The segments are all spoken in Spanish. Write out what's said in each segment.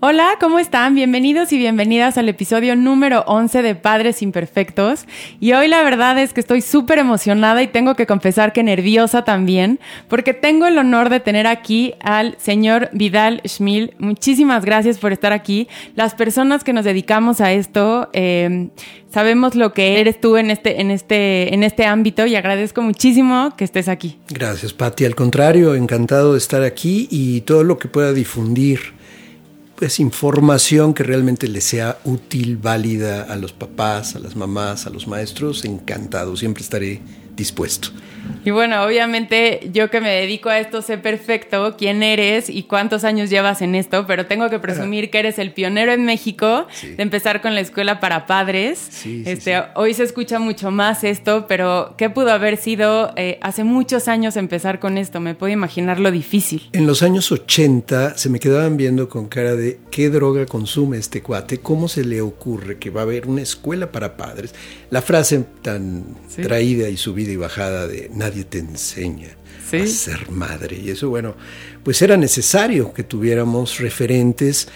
Hola, ¿cómo están? Bienvenidos y bienvenidas al episodio número 11 de Padres Imperfectos. Y hoy la verdad es que estoy súper emocionada y tengo que confesar que nerviosa también, porque tengo el honor de tener aquí al señor Vidal Schmil. Muchísimas gracias por estar aquí. Las personas que nos dedicamos a esto, eh, sabemos lo que eres tú en este, en este, en este ámbito y agradezco muchísimo que estés aquí. Gracias, Patti. Al contrario, encantado de estar aquí y todo lo que pueda difundir pues información que realmente le sea útil, válida a los papás, a las mamás, a los maestros, encantado, siempre estaré dispuesto. Y bueno, obviamente yo que me dedico a esto sé perfecto quién eres y cuántos años llevas en esto, pero tengo que presumir que eres el pionero en México de empezar con la escuela para padres. este, Hoy se escucha mucho más esto, pero ¿qué pudo haber sido eh, hace muchos años empezar con esto? Me puedo imaginar lo difícil. En los años 80 se me quedaban viendo con cara de qué droga consume este cuate, cómo se le ocurre que va a haber una escuela para padres. La frase tan traída y subida y bajada de nadie te enseña a ser madre. Y eso, bueno, pues era necesario que tuviéramos referentes.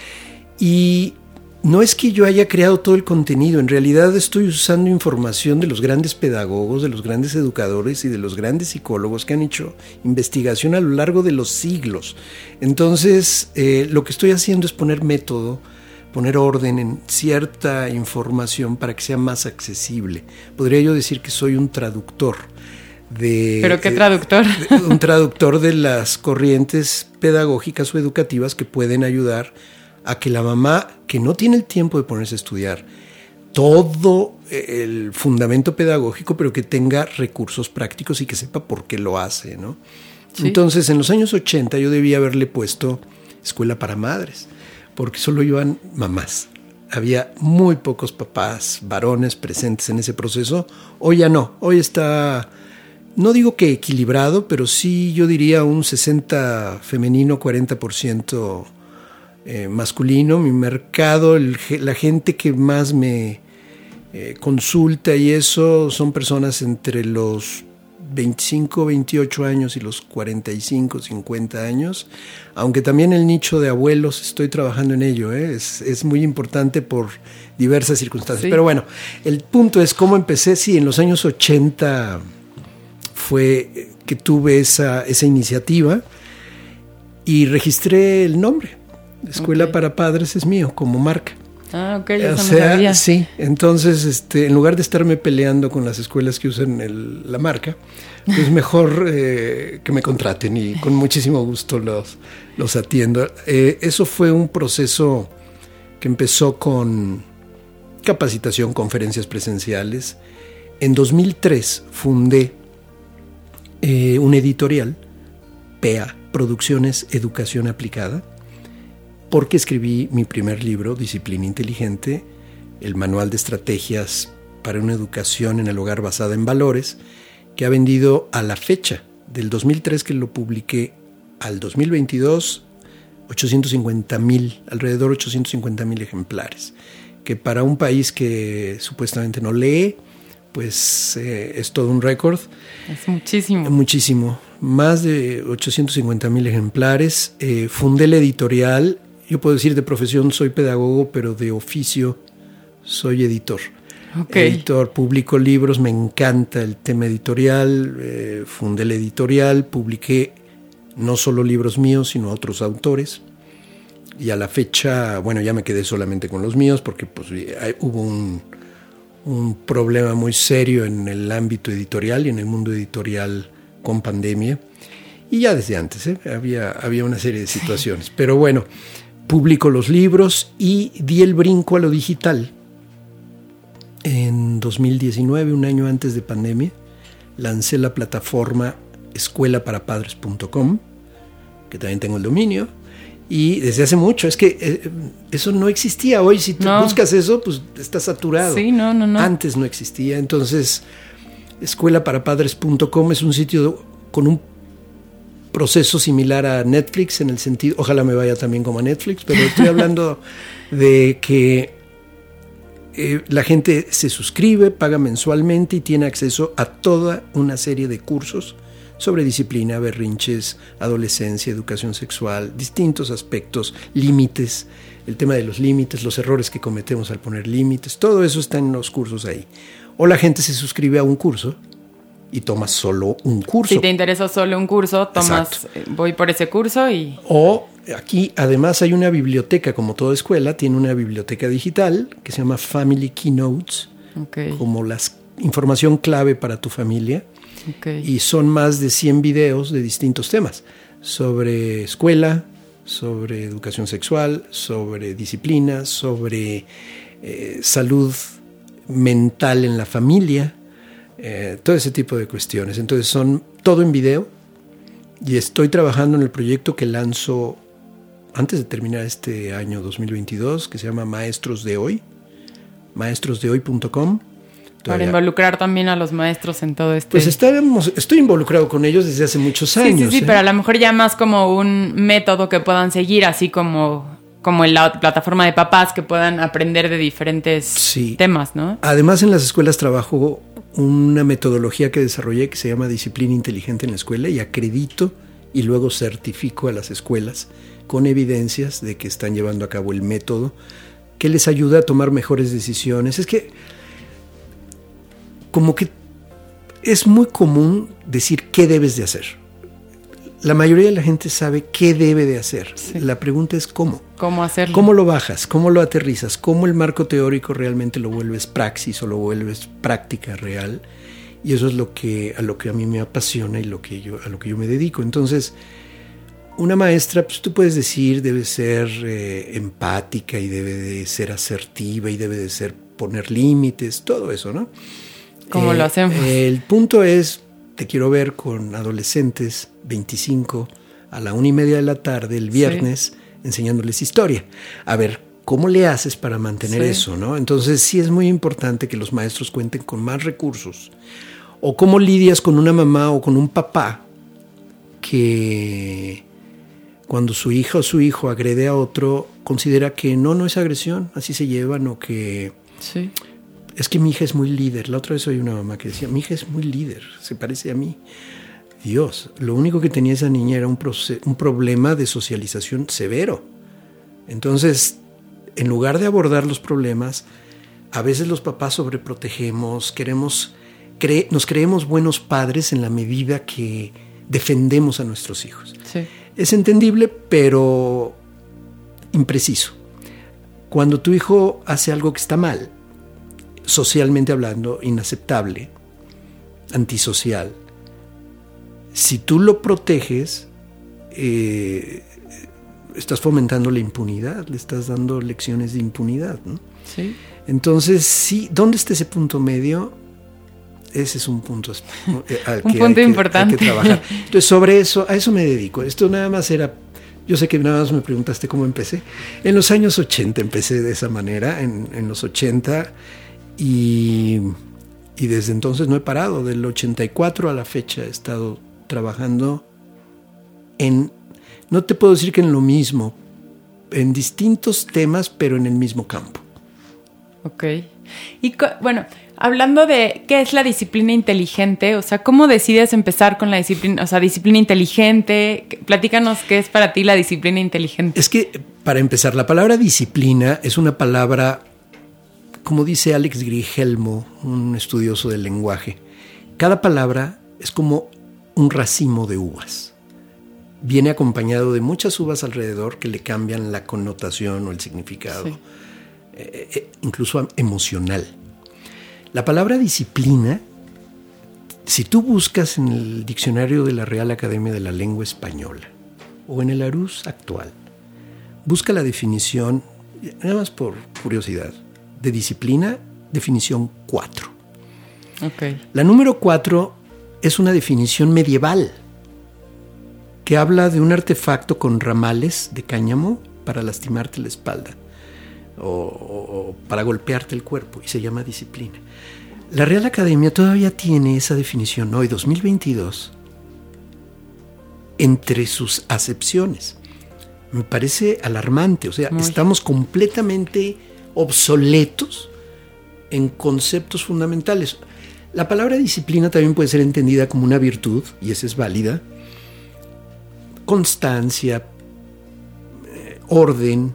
Y no es que yo haya creado todo el contenido, en realidad estoy usando información de los grandes pedagogos, de los grandes educadores y de los grandes psicólogos que han hecho investigación a lo largo de los siglos. Entonces, eh, lo que estoy haciendo es poner método, poner orden en cierta información para que sea más accesible. Podría yo decir que soy un traductor ¿Pero qué traductor? un traductor de las corrientes pedagógicas o educativas que pueden ayudar a que la mamá, que no tiene el tiempo de ponerse a estudiar todo el fundamento pedagógico, pero que tenga recursos prácticos y que sepa por qué lo hace, ¿no? Entonces, en los años 80 yo debía haberle puesto escuela para madres, porque solo iban mamás. Había muy pocos papás varones presentes en ese proceso. Hoy ya no, hoy está no digo que equilibrado, pero sí yo diría un 60 femenino, 40% eh, masculino. Mi mercado, la gente que más me eh, consulta y eso son personas entre los 25, 28 años y los 45, 50 años, aunque también el nicho de abuelos estoy trabajando en ello, ¿eh? es, muy importante por diversas circunstancias. Pero bueno, el punto es cómo empecé, sí, en los años 80 fue que tuve esa, esa iniciativa y registré el nombre. Escuela para Padres es mío, como marca. Ah, ok, ya o Sí, entonces este, en lugar de estarme peleando con las escuelas que usan la marca, es mejor eh, que me contraten y con muchísimo gusto los, los atiendo. Eh, eso fue un proceso que empezó con capacitación, conferencias presenciales. En 2003 fundé eh, un editorial, PEA, Producciones Educación Aplicada, porque escribí mi primer libro, Disciplina Inteligente, el manual de estrategias para una educación en el hogar basada en valores, que ha vendido a la fecha del 2003 que lo publiqué al 2022 850 mil, alrededor de 850 mil ejemplares, que para un país que supuestamente no lee, pues eh, es todo un récord. Es muchísimo. Muchísimo. Más de 850 mil ejemplares. Eh, fundé la editorial. Yo puedo decir de profesión soy pedagogo, pero de oficio soy editor. Editor, publico libros, me encanta el tema editorial. Eh, fundé la editorial, publiqué no solo libros míos, sino otros autores. Y a la fecha, bueno, ya me quedé solamente con los míos porque pues, hubo un un problema muy serio en el ámbito editorial y en el mundo editorial con pandemia. Y ya desde antes ¿eh? había, había una serie de situaciones. Pero bueno, publico los libros y di el brinco a lo digital. En 2019, un año antes de pandemia, lancé la plataforma escuelaparapadres.com, que también tengo el dominio, Y desde hace mucho, es que eh, eso no existía. Hoy si tú No. buscas eso, pues está saturado. Sí, no, no, no. Antes no existía. Entonces, escuelaparapadres.com es un sitio con un proceso similar a Netflix en el sentido, ojalá me vaya también como a Netflix, pero estoy hablando de que eh, la gente se suscribe, paga mensualmente y tiene acceso a toda una serie de cursos sobre disciplina, berrinches, adolescencia, educación sexual, distintos aspectos, límites, el tema de los límites, los errores que cometemos al poner límites, todo eso está en los cursos ahí. O la gente se suscribe a un curso y toma solo un curso. Si te interesa solo un curso, tomas, eh, voy por ese curso y O aquí además hay una biblioteca, como toda escuela, tiene una biblioteca digital que se llama Family Keynotes, como la información clave para tu familia. Y son más de 100 videos de distintos temas, sobre escuela, sobre educación sexual, sobre disciplina, sobre eh, salud mental en la familia, eh, todo ese tipo de cuestiones. Entonces son todo en video y estoy trabajando en el proyecto que lanzo antes de terminar este año 2022, que se llama Maestros de Hoy, maestrosdehoy.com. Para involucrar también a los maestros en todo este... Pues estábamos, estoy involucrado con ellos desde hace muchos sí, años. sí, sí, ¿eh? pero a lo mejor ya más como un método que puedan seguir, así como, como en la plataforma de papás que puedan aprender de diferentes Sí. temas, ¿no? Además, en las escuelas trabajo una metodología que desarrollé que se llama disciplina inteligente en la escuela y acredito y luego certifico a las escuelas con evidencias de que están llevando a cabo el método que les ayuda a tomar mejores decisiones. Es que como que es muy común decir qué debes de hacer. La mayoría de la gente sabe qué debe de hacer. Sí. La pregunta es cómo. ¿Cómo hacerlo? ¿Cómo lo bajas? ¿Cómo lo aterrizas? ¿Cómo el marco teórico realmente lo vuelves praxis o lo vuelves práctica real? Y eso es lo que a lo que a mí me apasiona y lo que yo a lo que yo me dedico. Entonces, una maestra, pues tú puedes decir, debe ser eh, empática y debe de ser asertiva y debe de ser poner límites, todo eso, ¿no? ¿Cómo lo hacemos? El punto es, te quiero ver con adolescentes 25 a la una y media de la tarde el viernes enseñándoles historia. A ver, ¿cómo le haces para mantener Sí. eso? ¿no? Entonces sí es muy importante que los maestros cuenten con más recursos. O cómo lidias con una mamá o con un papá que cuando su hija o su hijo agrede a otro, considera que no, no es agresión, así se llevan o que Sí. Es que mi hija es muy líder. La otra vez oí una mamá que decía, mi hija es muy líder, se parece a mí. Dios, lo único que tenía esa niña era un, un problema de socialización severo. Entonces, en lugar de abordar los problemas, a veces los papás sobreprotegemos, queremos, cre- nos creemos buenos padres en la medida que defendemos a nuestros hijos. Sí. Es entendible, pero impreciso. Cuando tu hijo hace algo que está mal, socialmente hablando, inaceptable, antisocial, si tú lo proteges, eh, estás fomentando la impunidad, le estás dando lecciones de impunidad. ¿no? Sí. Entonces, sí, ¿dónde está ese punto medio? Ese es un punto eh, al Un punto hay que- hay importante. que trabajar. Entonces, sobre eso, a eso me dedico. Esto nada más era, yo sé que nada más me preguntaste cómo empecé. En los años 80 empecé de esa manera, en, en los 80, y, y desde entonces no he parado. Del 84 a la fecha he estado trabajando en, no te puedo decir que en lo mismo, en distintos temas, pero en el mismo campo. Ok. Y bueno, hablando de qué es la disciplina inteligente, o sea, ¿cómo decides empezar con la disciplina, o sea, disciplina inteligente? Platícanos qué es para ti la disciplina inteligente. Es que, para empezar, la palabra disciplina es una palabra, como dice Alex Grigelmo, un estudioso del lenguaje, cada palabra es como un racimo de uvas. Viene acompañado de muchas uvas alrededor que le cambian la connotación o el significado, Sí. eh, eh, incluso emocional. La palabra disciplina, si tú buscas en el diccionario de la Real Academia de la Lengua Española o en el Arús actual, busca la definición, nada más por curiosidad, de disciplina, definición 4. Ok. La número 4 es una definición medieval que habla de un artefacto con ramales de cáñamo para lastimarte la espalda o, o para golpearte el cuerpo y se llama disciplina. La Real Academia todavía tiene esa definición hoy, 2022, entre sus acepciones. Me parece alarmante, o sea, Muy. estamos completamente obsoletos en conceptos fundamentales. La palabra disciplina también puede ser entendida como una virtud, y esa es válida. Constancia, eh, orden,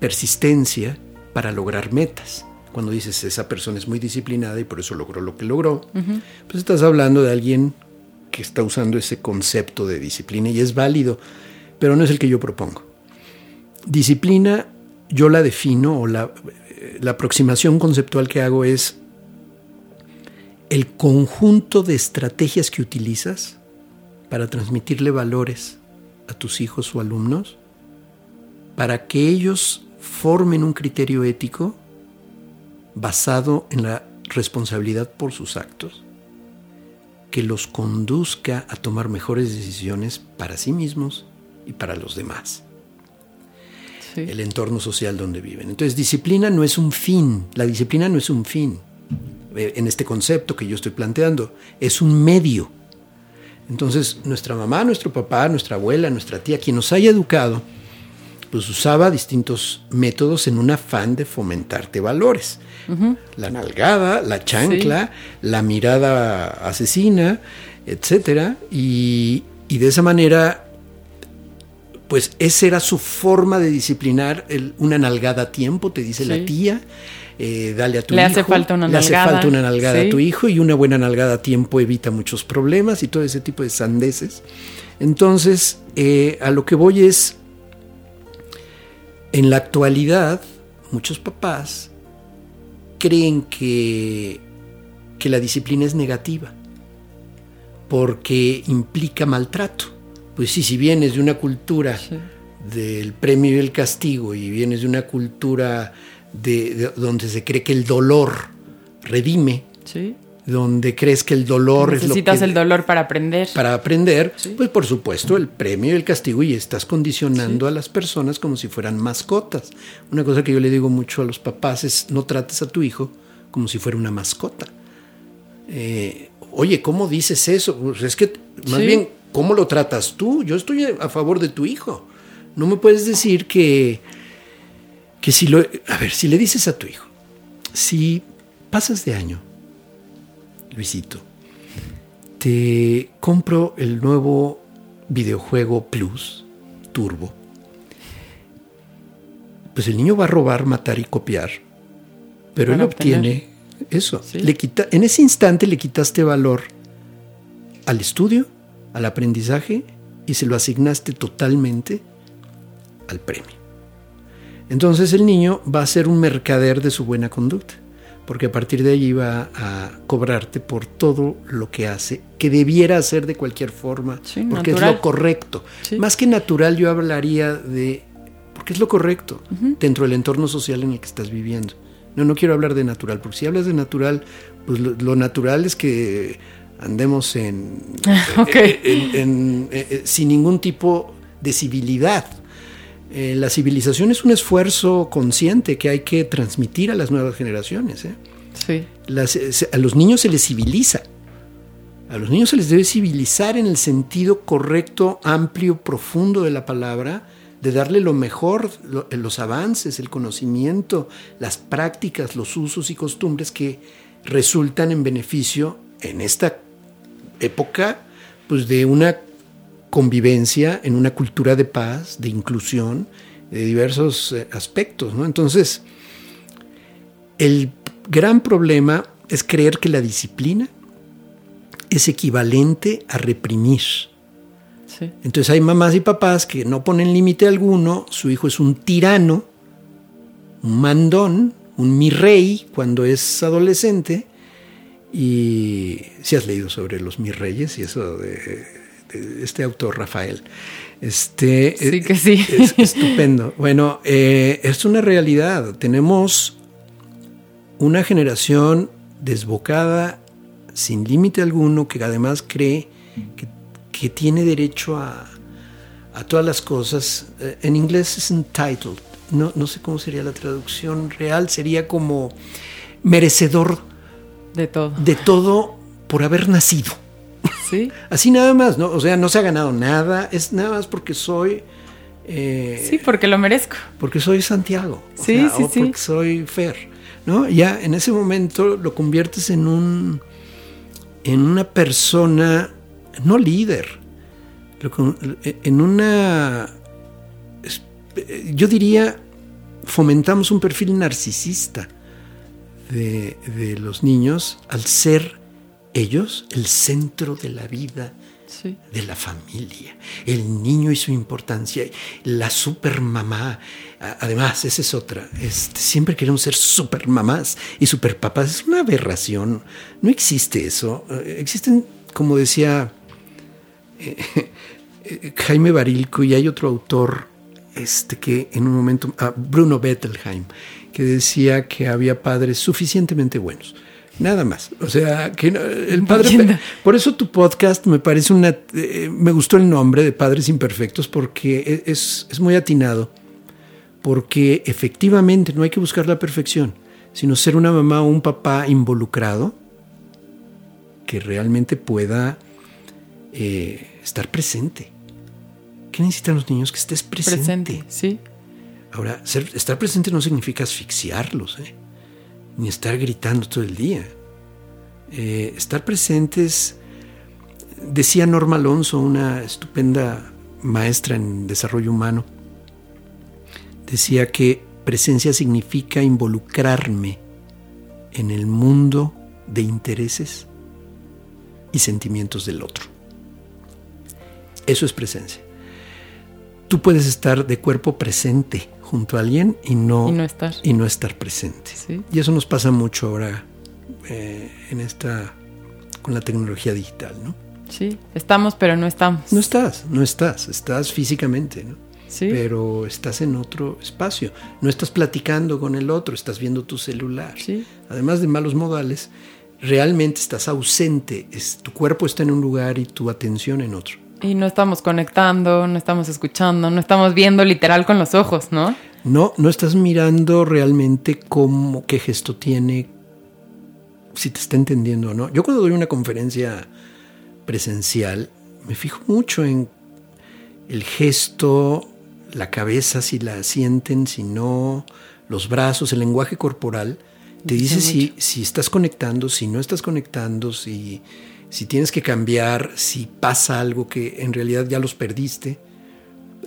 persistencia para lograr metas. Cuando dices esa persona es muy disciplinada y por eso logró lo que logró, pues estás hablando de alguien que está usando ese concepto de disciplina y es válido, pero no es el que yo propongo. Disciplina yo la defino o la, la aproximación conceptual que hago es el conjunto de estrategias que utilizas para transmitirle valores a tus hijos o alumnos, para que ellos formen un criterio ético basado en la responsabilidad por sus actos, que los conduzca a tomar mejores decisiones para sí mismos y para los demás Sí. el entorno social donde viven. Entonces, disciplina no es un fin, la disciplina no es un fin eh, en este concepto que yo estoy planteando, es un medio. Entonces, nuestra mamá, nuestro papá, nuestra abuela, nuestra tía, quien nos haya educado, pues usaba distintos métodos en un afán de fomentarte valores. La nalgada, la chancla, la mirada asesina, etcétera, y, y de esa manera pues esa era su forma de disciplinar el- una nalgada a tiempo, te dice Sí. la tía. eh, dale a tu Le hijo. hace falta una le hace falta una nalgada sí. a tu hijo y una buena nalgada a tiempo evita muchos problemas y todo ese tipo de sandeces. Entonces, eh, a lo que voy es, en la actualidad, muchos papás creen que, que la disciplina es negativa porque implica maltrato. Pues sí, si vienes de una cultura Sí. del premio y el castigo y vienes de una cultura de, de- donde se cree que el dolor redime, Sí. donde crees que el dolor es lo Necesitas que el dolor para aprender. para aprender, Sí. pues por supuesto el premio y el castigo y estás condicionando a las personas como si fueran mascotas. Una cosa que yo le digo mucho a los papás es no trates a tu hijo como si fuera una mascota. Eh, Oye, ¿cómo dices eso? Pues es que más bien, ¿cómo lo tratas tú? Yo estoy a favor de tu hijo. No me puedes decir que, que si lo... A ver, si le dices a tu hijo, si pasas de año, Luisito, te compro el nuevo videojuego Plus, Turbo. Pues el niño va a robar, matar y copiar. Pero él obtiene eso. Sí. Le quita, en ese instante le quitaste valor al estudio, al aprendizaje y se lo asignaste totalmente al premio. Entonces el niño va a ser un mercader de su buena conducta, porque a partir de allí va a cobrarte por todo lo que hace, que debiera hacer de cualquier forma, Sí, porque es lo correcto. Sí. Más que natural yo hablaría de, porque es lo correcto dentro del entorno social en el que estás viviendo. No, no quiero hablar de natural, porque si hablas de natural, pues lo, lo natural es que andemos en, Ok. en- en- eh, eh, sin ningún tipo de civilidad. Eh, la civilización es un esfuerzo consciente que hay que transmitir a las nuevas generaciones. ¿eh? Sí. Las- se- a los niños se les civiliza. A los niños se les debe civilizar en el sentido correcto, amplio, profundo de la palabra, de darle lo mejor, lo- los avances, el conocimiento, las prácticas, los usos y costumbres que resultan en beneficio en esta época pues de una convivencia en una cultura de paz, de inclusión, de diversos eh, aspectos. ¿no? Entonces, el gran problema es creer que la disciplina es equivalente a reprimir. Sí. Entonces hay mamás y papás que no ponen límite alguno, su hijo es un tirano, un mandón, un mi rey cuando es adolescente. Y si has leído sobre los mis reyes y eso de, de este autor Rafael. Este, Sí eh, que sí. Es estupendo. Bueno, eh, es una realidad. Tenemos una generación desbocada, sin límite alguno, que además cree que, que tiene derecho a, a todas las cosas. Eh, en inglés es entitled. No, no sé cómo sería la traducción real. Sería como merecedor De todo. de todo por haber nacido. Sí. Así nada más, ¿no? O sea, no se ha ganado nada. Es nada más porque soy. eh, Sí, porque lo merezco. porque soy Santiago. o Sí, sea, sí, o sí. porque soy Fer. ¿no? Ya en ese momento lo conviertes en un. en una persona. no líder. en una. es- yo diría. fomentamos un perfil narcisista de, de los niños al ser ellos el centro de la vida Sí. de la familia, el niño y su importancia, la supermamá. Además, esa es otra. Este, siempre queremos ser supermamás y superpapás. Es una aberración. No existe eso. Eh, Existen, como decía eh, eh, Jaime Barilco, y hay otro autor este, que en un momento, ah, Bruno Bettelheim, que decía que había padres suficientemente buenos. Nada más. O sea, que el padre. Por eso tu podcast me parece una. eh, me gustó el nombre de Padres Imperfectos porque e- es, es muy atinado. Porque efectivamente no hay que buscar la perfección, sino ser una mamá o un papá involucrado que realmente pueda eh, estar presente. ¿Qué necesitan los niños? Que estés presente. Presente. Sí. Ahora, estar presente no significa asfixiarlos, ¿eh? ni estar gritando todo el día. Eh, estar presente es, decía Norma Alonso, una estupenda maestra en desarrollo humano, decía que presencia significa involucrarme en el mundo de intereses y sentimientos del otro. Eso es presencia. Tú puedes estar de cuerpo presente junto a alguien y no, Y no estar. y no estar presente. Sí. Y eso nos pasa mucho ahora eh, en esta con la tecnología digital, ¿no? Sí. Estamos, pero no estamos. No estás, no estás, estás físicamente, ¿no? Sí. Pero estás en otro espacio. No estás platicando con el otro, estás viendo tu celular. Sí. Además de malos modales, realmente estás ausente. Es, tu cuerpo está en un lugar y tu atención en otro. Y no estamos conectando, no estamos escuchando, no estamos viendo literal con los ojos, ¿no? No, no estás mirando realmente cómo, qué gesto tiene, si te está entendiendo o no. Yo cuando doy una conferencia presencial, me fijo mucho en el gesto, la cabeza, si la sienten, si no, los brazos, el lenguaje corporal. Te Dice si, si estás conectando, si no estás conectando, si, si tienes que cambiar, si pasa algo que en realidad ya los perdiste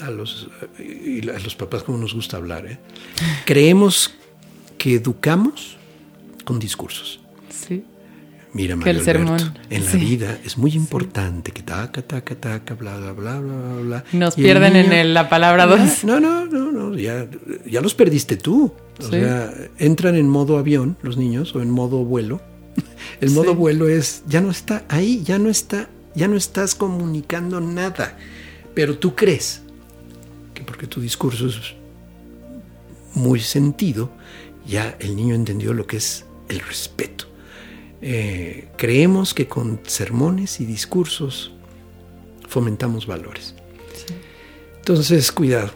a los, y a los papás como nos gusta hablar. ¿eh? Creemos que educamos con discursos. Sí. Mira, Que el Mario Alberto, sermón. en la Sí. vida es muy importante que taca, taca, taca, bla, bla, bla, bla, bla, bla. Nos Y pierden en el- la palabra Ya, dos. No, no, no, no, ya, ya los perdiste tú. O Sí. sea, entran en modo avión los niños o en modo vuelo. El modo Sí. vuelo es, ya no está ahí, ya no está, ya no estás comunicando nada. Pero tú crees que porque tu discurso es muy sentido, ya el niño entendió lo que es el respeto. Eh, creemos que con sermones y discursos fomentamos valores. Entonces, cuidado.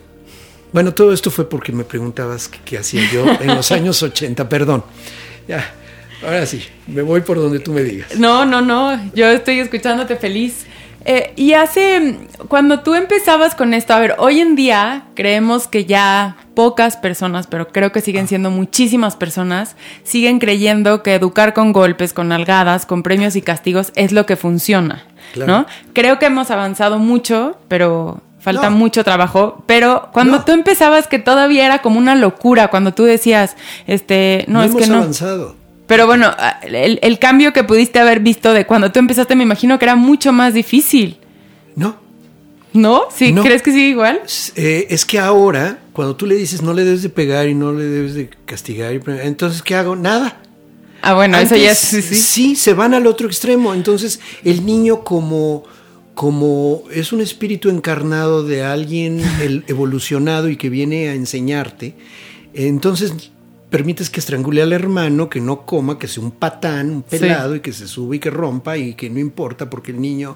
Bueno, todo esto fue porque me preguntabas qué, qué hacía yo en los años 80, perdón. Ya, ahora sí, me voy por donde tú me digas. No, no, no, yo estoy escuchándote feliz. Eh, y hace, cuando tú empezabas con esto, a ver, hoy en día creemos que ya pocas personas, pero creo que siguen siendo muchísimas personas, siguen creyendo que educar con golpes, con nalgadas, con premios y castigos es lo que funciona, Claro. ¿no? Creo que hemos avanzado mucho, pero falta No. mucho trabajo. Pero cuando No. tú empezabas, que todavía era como una locura, cuando tú decías, este, no, No, es hemos que no. avanzado. Pero bueno, el, el cambio que pudiste haber visto de cuando tú empezaste, me imagino que era mucho más difícil. No, ¿No? ¿Sí? No. ¿Crees que sigue igual? Es- eh, es que ahora, cuando tú le dices no le debes de pegar y no le debes de castigar, entonces ¿qué hago? Nada. Ah, bueno, eso ya es. Antes, Sí, sí. se van al otro extremo. Entonces, el niño como, como es un espíritu encarnado de alguien el- evolucionado y que viene a enseñarte, entonces permites que estrangule al hermano, que no coma, que sea un patán, un Sí. pelado y que se sube y que rompa y que no importa porque el niño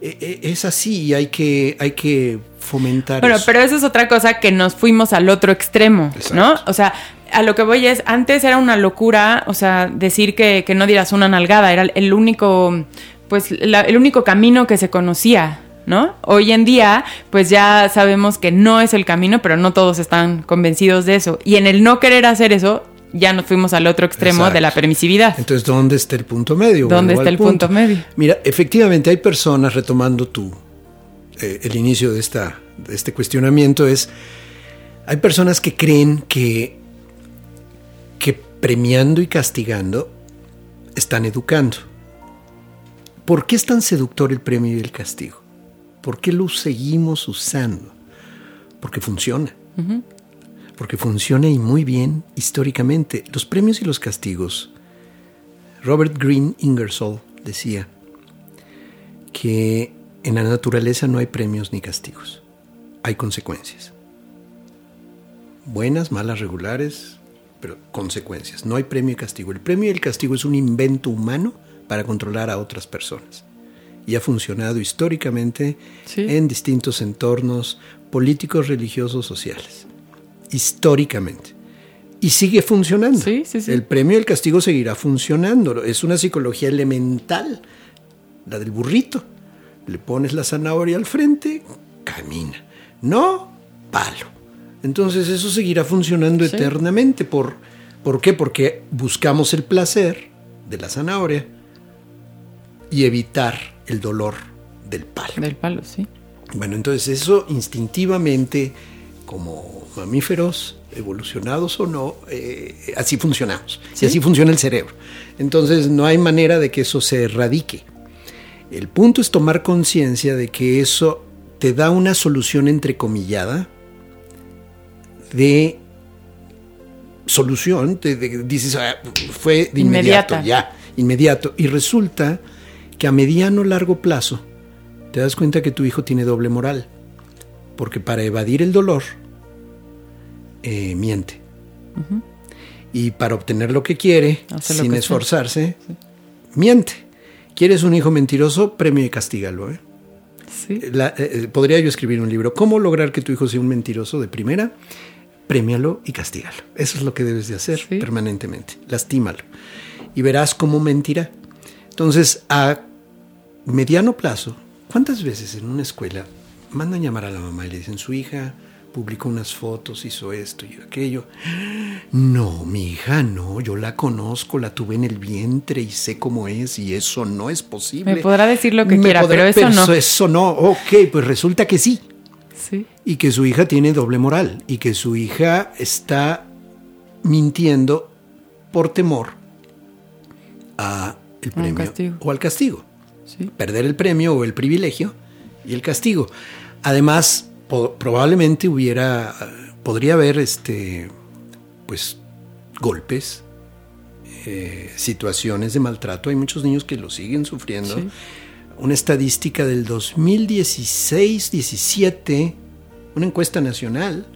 eh, eh, es así y hay que, hay que fomentar Bueno, eso. pero eso es otra cosa que nos fuimos al otro extremo, Exacto. ¿no? O sea, a lo que voy es, antes era una locura, o sea, decir que, que no dieras una nalgada, era el único, pues, la- el único camino que se conocía, ¿no? Hoy en día, pues ya sabemos que no es el camino, pero no todos están convencidos de eso. Y en el no querer hacer eso, ya nos fuimos al otro extremo Exacto. de la permisividad. Entonces, ¿dónde está el punto medio? ¿Dónde está el punto medio? Mira, efectivamente hay personas, retomando tu, eh, el inicio de, esta, de este cuestionamiento, es, hay personas que creen que, que premiando y castigando están educando. ¿Por qué es tan seductor el premio y el castigo? ¿Por qué lo seguimos usando? Porque funciona. Porque funciona y muy bien históricamente. Los premios y los castigos. Robert Greene Ingersoll decía que en la naturaleza no hay premios ni castigos. Hay consecuencias. Buenas, malas, regulares, pero consecuencias. No hay premio y castigo. El premio y el castigo es un invento humano para controlar a otras personas. Y ha funcionado históricamente Sí. en distintos entornos políticos, religiosos, sociales. Históricamente. Y sigue funcionando. Sí, sí, sí. El premio y el castigo seguirá funcionando. Es una psicología elemental, la del burrito. Le pones la zanahoria al frente, camina. No, palo. Entonces eso seguirá funcionando eternamente. ¿Por, ¿Por qué? Porque buscamos el placer de la zanahoria y evitar el dolor del palo. Del palo, sí. Bueno, entonces eso instintivamente, como mamíferos, evolucionados o no, eh, así funcionamos. Sí. Y así funciona el cerebro. Entonces no hay manera de que eso se erradique. El punto es tomar conciencia de que eso te da una solución entrecomillada de solución, te, de- dices, "Ah, fue de inmediato, Inmediata. ya, inmediato. Y resulta que a mediano largo plazo te das cuenta que tu hijo tiene doble moral. Porque para evadir el dolor, eh, miente. Y para obtener lo que quiere, Hace sin que esforzarse, miente. ¿Quieres un hijo mentiroso? Premio y castígalo. ¿eh? Sí. La- eh, eh, podría yo escribir un libro. ¿Cómo lograr que tu hijo sea un mentiroso de primera? Premialo y castígalo. Eso es lo que debes de hacer Sí. permanentemente. Lastímalo. Y verás cómo mentirá. Entonces, a mediano plazo, ¿cuántas veces en una escuela mandan llamar a la mamá y le dicen, su hija publicó unas fotos, hizo esto y aquello? No, mi hija no, yo la conozco, la tuve en el vientre y sé cómo es y eso no es posible. Me podrá decir lo que Me quiera, podrá- pero eso no. Eso no, ok, pues resulta que sí. Sí. Y que su hija tiene doble moral y que su hija está mintiendo por temor a el premio o al castigo. Sí. Perder el premio o el privilegio y el castigo. Además, probablemente hubiera, podría haber este, pues, golpes, eh, situaciones de maltrato. Hay muchos niños que lo siguen sufriendo. Sí. Una estadística del 2016-17, una encuesta nacional,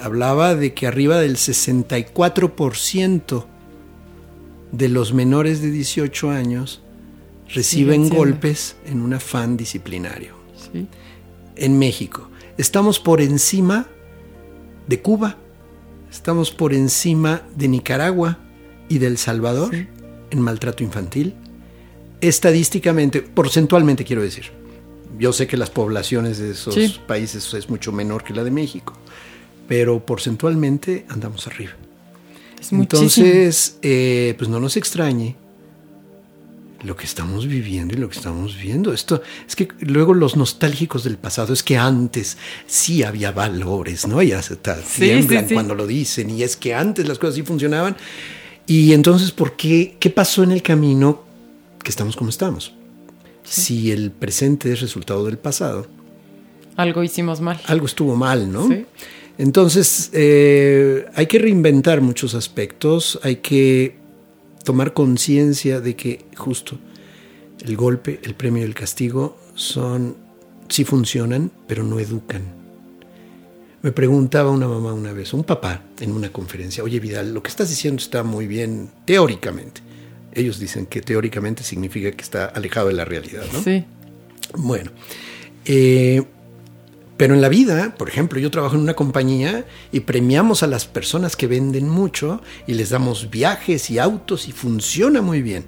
hablaba de que arriba del 64% de los menores de 18 años reciben golpes en un afán disciplinario Sí. en México. Estamos por encima de Cuba, estamos por encima de Nicaragua y del Salvador Sí. en maltrato infantil. Estadísticamente, porcentualmente quiero decir. Yo sé que las poblaciones de esos países es mucho menor que la de México, pero porcentualmente andamos arriba. Es. Entonces, eh, pues no nos extrañe lo que estamos viviendo y lo que estamos viendo. Esto es que luego los nostálgicos del pasado es que antes sí había valores, ¿no? Ya se ta- Sí, tiemblan sí, sí. cuando lo dicen y es que antes las cosas sí funcionaban. Y entonces, ¿por qué? ¿Qué pasó en el camino que estamos como estamos? Si el presente es resultado del pasado, Algo hicimos mal. algo estuvo mal, ¿no? Sí. Entonces, eh, hay que reinventar muchos aspectos, hay que tomar conciencia de que justo el golpe, el premio y el castigo son, sí funcionan, pero no educan. Me preguntaba una mamá una vez, un papá en una conferencia, oye Vidal, lo que estás diciendo está muy bien teóricamente. Ellos dicen que teóricamente significa que está alejado de la realidad, ¿no? Sí. Bueno, eh, pero en la vida, por ejemplo, yo trabajo en una compañía y premiamos a las personas que venden mucho y les damos viajes y autos y funciona muy bien.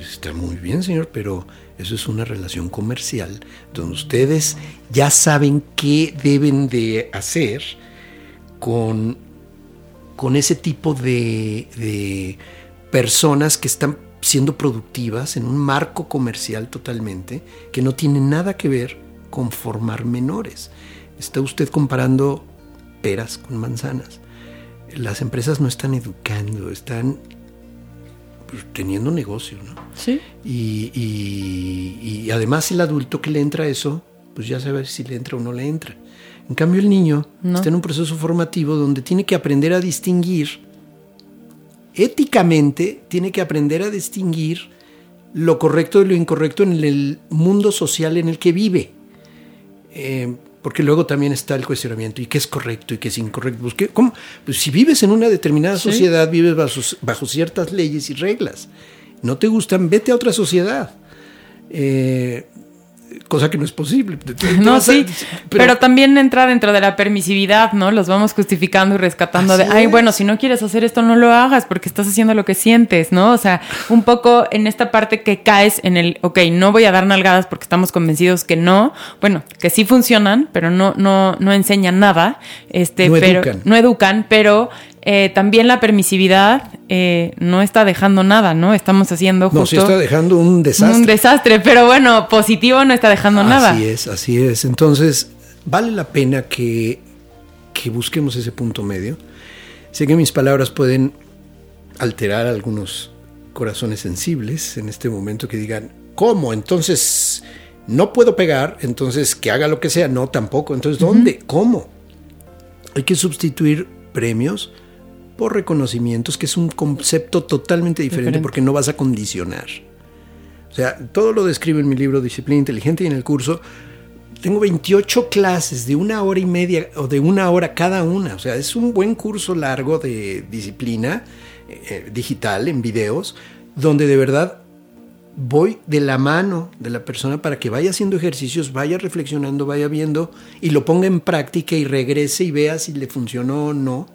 Está muy bien, señor, pero eso es una relación comercial donde ustedes ya saben qué deben de hacer con, con ese tipo de, de personas que están siendo productivas en un marco comercial totalmente que no tiene nada que ver con formar menores. Está usted comparando peras con manzanas. Las empresas no están educando, están pues, teniendo negocio, ¿no? Sí. Y, y- y además el adulto que le entra a eso, pues ya sabe si le entra o no le entra. En cambio el niño No. está en un proceso formativo donde tiene que aprender a distinguir, éticamente tiene que aprender a distinguir lo correcto de lo incorrecto en el mundo social en el que vive. Eh, porque luego también está el cuestionamiento, ¿y qué es correcto y qué es incorrecto? Pues, ¿qué- cómo? Pues si vives en una determinada Sí. sociedad, vives bajo, bajo ciertas leyes y reglas. No te gustan, vete a otra sociedad. Eh, cosa que no es posible. No, a- sí, pero, también entra dentro de la permisividad, ¿no? Los vamos justificando y rescatando de, ay, es. bueno, si no quieres hacer esto, no lo hagas porque estás haciendo lo que sientes, ¿no? O sea, un poco en esta parte que caes en el, ok, no voy a dar nalgadas porque estamos convencidos que no, bueno, que sí funcionan, pero no, no, no enseñan nada, este, No pero educan. no educan, pero eh, también la permisividad eh, no está dejando nada, ¿no? Estamos haciendo justo no, se está dejando un desastre. un desastre, pero bueno, positivo no está dejando nada. Así es, así es. Entonces, vale la pena que, que busquemos ese punto medio. Sé que mis palabras pueden alterar algunos corazones sensibles en este momento que digan, ¿cómo? Entonces, no puedo pegar, entonces que haga lo que sea. No, tampoco. Entonces, ¿dónde? ¿Cómo? Hay que sustituir premios por reconocimientos, que es un concepto totalmente diferente, Diferente. porque no vas a condicionar. O sea, todo lo describo en mi libro Disciplina Inteligente y en el curso. Tengo 28 clases de una hora y media o de una hora cada una. O sea, es un buen curso largo de disciplina eh, digital en videos, donde de verdad voy de la mano de la persona para que vaya haciendo ejercicios, vaya reflexionando, vaya viendo y lo ponga en práctica y regrese y vea si le funcionó o no.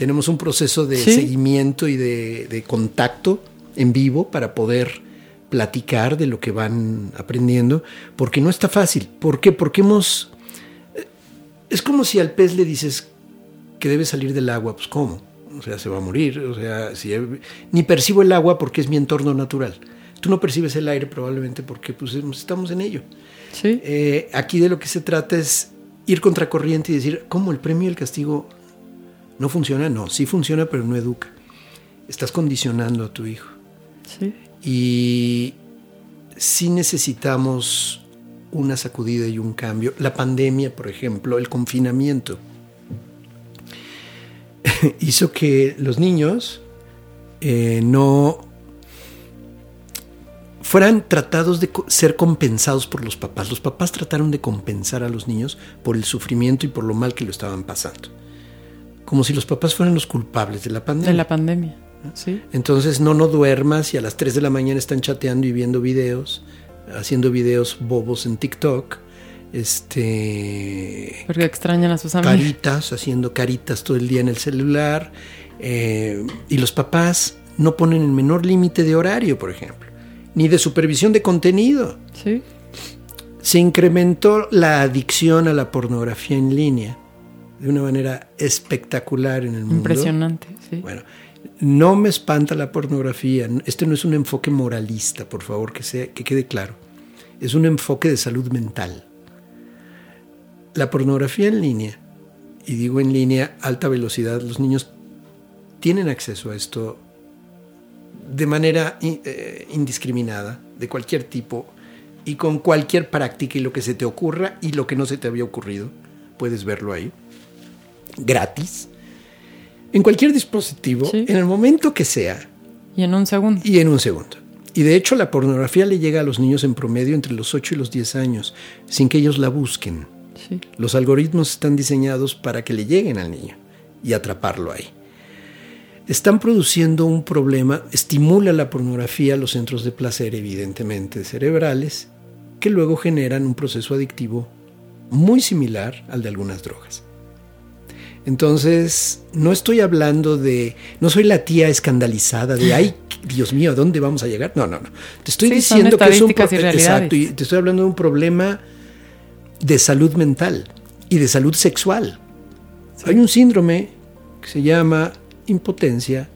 Tenemos un proceso de Sí. seguimiento y de, de contacto en vivo para poder platicar de lo que van aprendiendo, porque no está fácil. ¿Por qué? Porque hemos... Es como si al pez le dices que debe salir del agua, pues ¿cómo? O sea, se va a morir, o sea, si ni percibo el agua porque es mi entorno natural. Tú no percibes el aire probablemente porque pues estamos en ello. Sí. Eh, aquí de lo que se trata es ir contracorriente y decir, ¿cómo el premio y el castigo no funciona? No, sí funciona, pero no educa. Estás condicionando a tu hijo. Sí. Y sí necesitamos una sacudida y un cambio. La pandemia, por ejemplo, el confinamiento, hizo que los niños eh, no fueran tratados de ser compensados por los papás. Los papás trataron de compensar a los niños por el sufrimiento y por lo mal que lo estaban pasando. Como si los papás fueran los culpables de la pandemia. De la pandemia. Sí. Entonces no, no duermas y a las 3 de la mañana están chateando y viendo videos, haciendo videos bobos en TikTok, este, Porque extrañan a sus amigos. caritas, haciendo caritas todo el día en el celular, eh, y los papás no ponen el menor límite de horario, por ejemplo, ni de supervisión de contenido. Sí. Se incrementó la adicción a la pornografía en línea de una manera espectacular en el mundo. Impresionante. Sí. Bueno, no me espanta la pornografía. Este no es un enfoque moralista, por favor, que, sea, que quede claro. Es un enfoque de salud mental. La pornografía en línea, y digo en línea, alta velocidad, los niños tienen acceso a esto de manera eh, indiscriminada, de cualquier tipo, y con cualquier práctica y lo que se te ocurra y lo que no se te había ocurrido, puedes verlo ahí, gratis, en cualquier dispositivo, Sí. en el momento que sea Y en un segundo. y en un segundo. Y de hecho la pornografía le llega a los niños en promedio entre los 8 y los 10 años, sin que ellos la busquen. Sí. Los algoritmos están diseñados para que le lleguen al niño y atraparlo ahí. Están produciendo un problema, estimula la pornografía los centros de placer, evidentemente cerebrales, que luego generan un proceso adictivo muy similar al de algunas drogas. Entonces, no estoy hablando de, no soy la tía escandalizada de, ay, Dios mío, ¿a dónde vamos a llegar? No, no, no. Te estoy Sí, diciendo que es un y realidades. exacto, y te estoy hablando de un problema de salud mental y de salud sexual. Hay un síndrome que se llama impotencia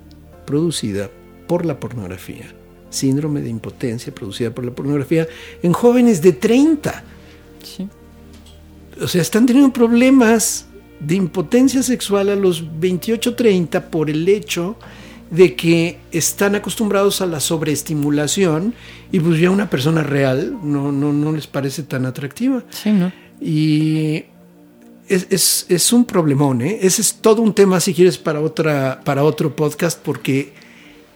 producida por la pornografía. Síndrome de impotencia producida por la pornografía en jóvenes de 30. Sí. O sea, están teniendo problemas de impotencia sexual a los 28, 30 por el hecho de que están acostumbrados a la sobreestimulación y pues ya una persona real no, no, no les parece tan atractiva. Sí, ¿no? Y es, es- es un problemón, ¿eh? Ese es todo un tema, si quieres, para, otra, para otro podcast, porque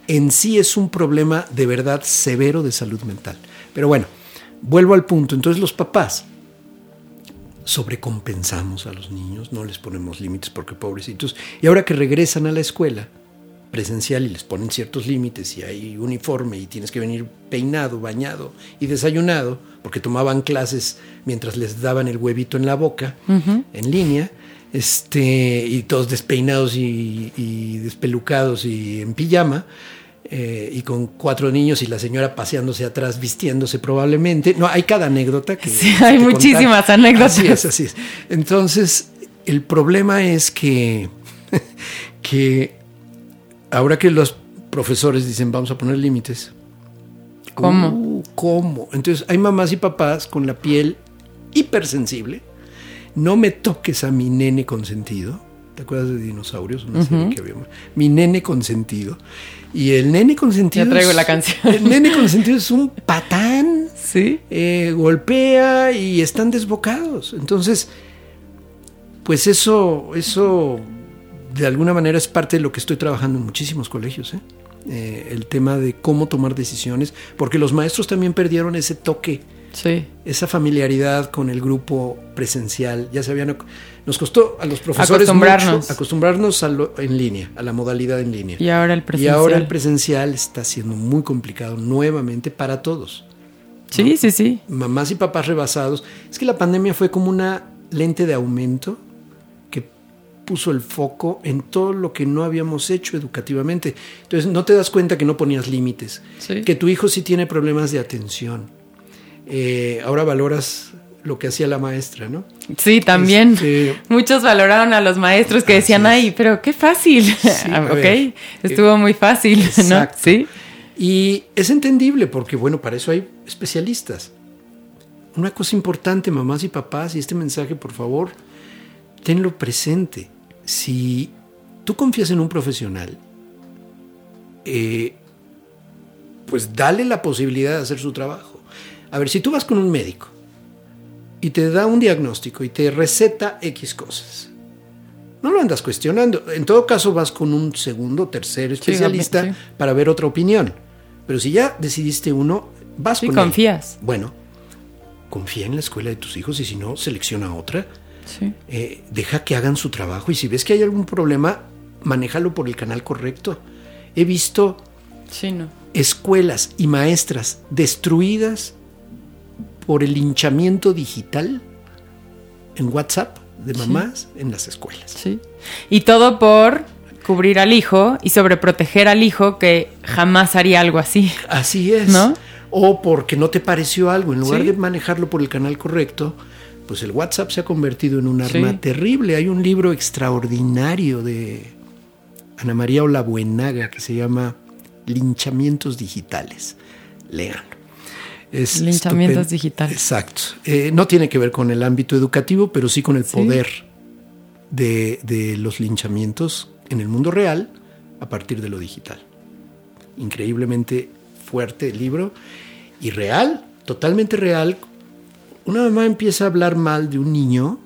en sí es un problema de verdad severo de salud mental. Pero bueno, vuelvo al punto. Entonces los papás sobrecompensamos a los niños, no les ponemos límites porque pobrecitos. Y ahora que regresan a la escuela presencial y les ponen ciertos límites y hay uniforme y tienes que venir peinado, bañado y desayunado, porque tomaban clases mientras les daban el huevito en la boca, en línea, este, y todos despeinados y, y despelucados y en pijama, eh, y con cuatro niños y la señora paseándose atrás, vistiéndose probablemente. No, hay cada anécdota que... Sí, hay muchísimas contar. anécdotas. Así es, así es. Entonces, el problema es que, que ahora que los profesores dicen vamos a poner límites. ¿Cómo? Uh, ¿Cómo? Entonces hay mamás y papás con la piel hipersensible. No me toques a mi nene consentido. ¿Te acuerdas de Dinosaurios? Una serie que habíamos. Mi nene consentido. Y el nene consentido. Ya traigo es- la canción. El nene consentido es un patán Sí. eh, golpea y están desbocados. Entonces, pues eso, eso de alguna manera es parte de lo que estoy trabajando en muchísimos colegios. ¿eh? Eh, el tema de cómo tomar decisiones, porque los maestros también perdieron ese toque, Sí. esa familiaridad con el grupo presencial. Ya se habían, nos costó a los profesores Acostumbrarnos. mucho acostumbrarnos a lo- en línea, a la modalidad en línea. Y ahora el Y presencial. ahora el presencial está siendo muy complicado nuevamente para todos Sí, sí, sí. mamás y papás rebasados. Es que la pandemia fue como una lente de aumento que puso el foco en todo lo que no habíamos hecho educativamente. Entonces no te das cuenta que no ponías límites, Sí. que tu hijo sí tiene problemas de atención. Eh, ahora valoras lo que hacía la maestra, ¿no? Sí, también. Este- Muchos valoraron a los maestros que decían, es. ay, pero qué fácil. ok, ver. estuvo muy fácil, ¿no? Exacto. Sí. Y es entendible porque, bueno, para eso hay especialistas. Una cosa importante, mamás y papás, y este mensaje, por favor, tenlo presente. Si tú confías en un profesional, eh, pues dale la posibilidad de hacer su trabajo. A ver, si tú vas con un médico y te da un diagnóstico y te receta X cosas, no lo andas cuestionando. En todo caso, vas con un segundo, tercer especialista sí. para ver otra opinión. Pero si ya decidiste uno, vas Sí, con él. confías. Bueno, confía en la escuela de tus hijos y si no, selecciona otra. Sí. Eh, deja que hagan su trabajo y si ves que hay algún problema, manéjalo por el canal correcto. He visto Sí, no. escuelas y maestras destruidas por el linchamiento digital en WhatsApp de mamás en las escuelas. Sí. Y todo por cubrir al hijo y sobreproteger al hijo que jamás haría algo así. Así es. ¿No? O porque no te pareció algo. En lugar Sí. de manejarlo por el canal correcto, pues el WhatsApp se ha convertido en un arma Sí. terrible. Hay un libro extraordinario de Ana María Olabuenaga que se llama Linchamientos Digitales. Lean. Es Linchamientos digitales. Exacto. Eh, no tiene que ver con el ámbito educativo, pero sí con el Sí. poder de, de los linchamientos en el mundo real a partir de lo digital. Increíblemente fuerte el libro y real, totalmente real. Una mamá empieza a hablar mal de un niño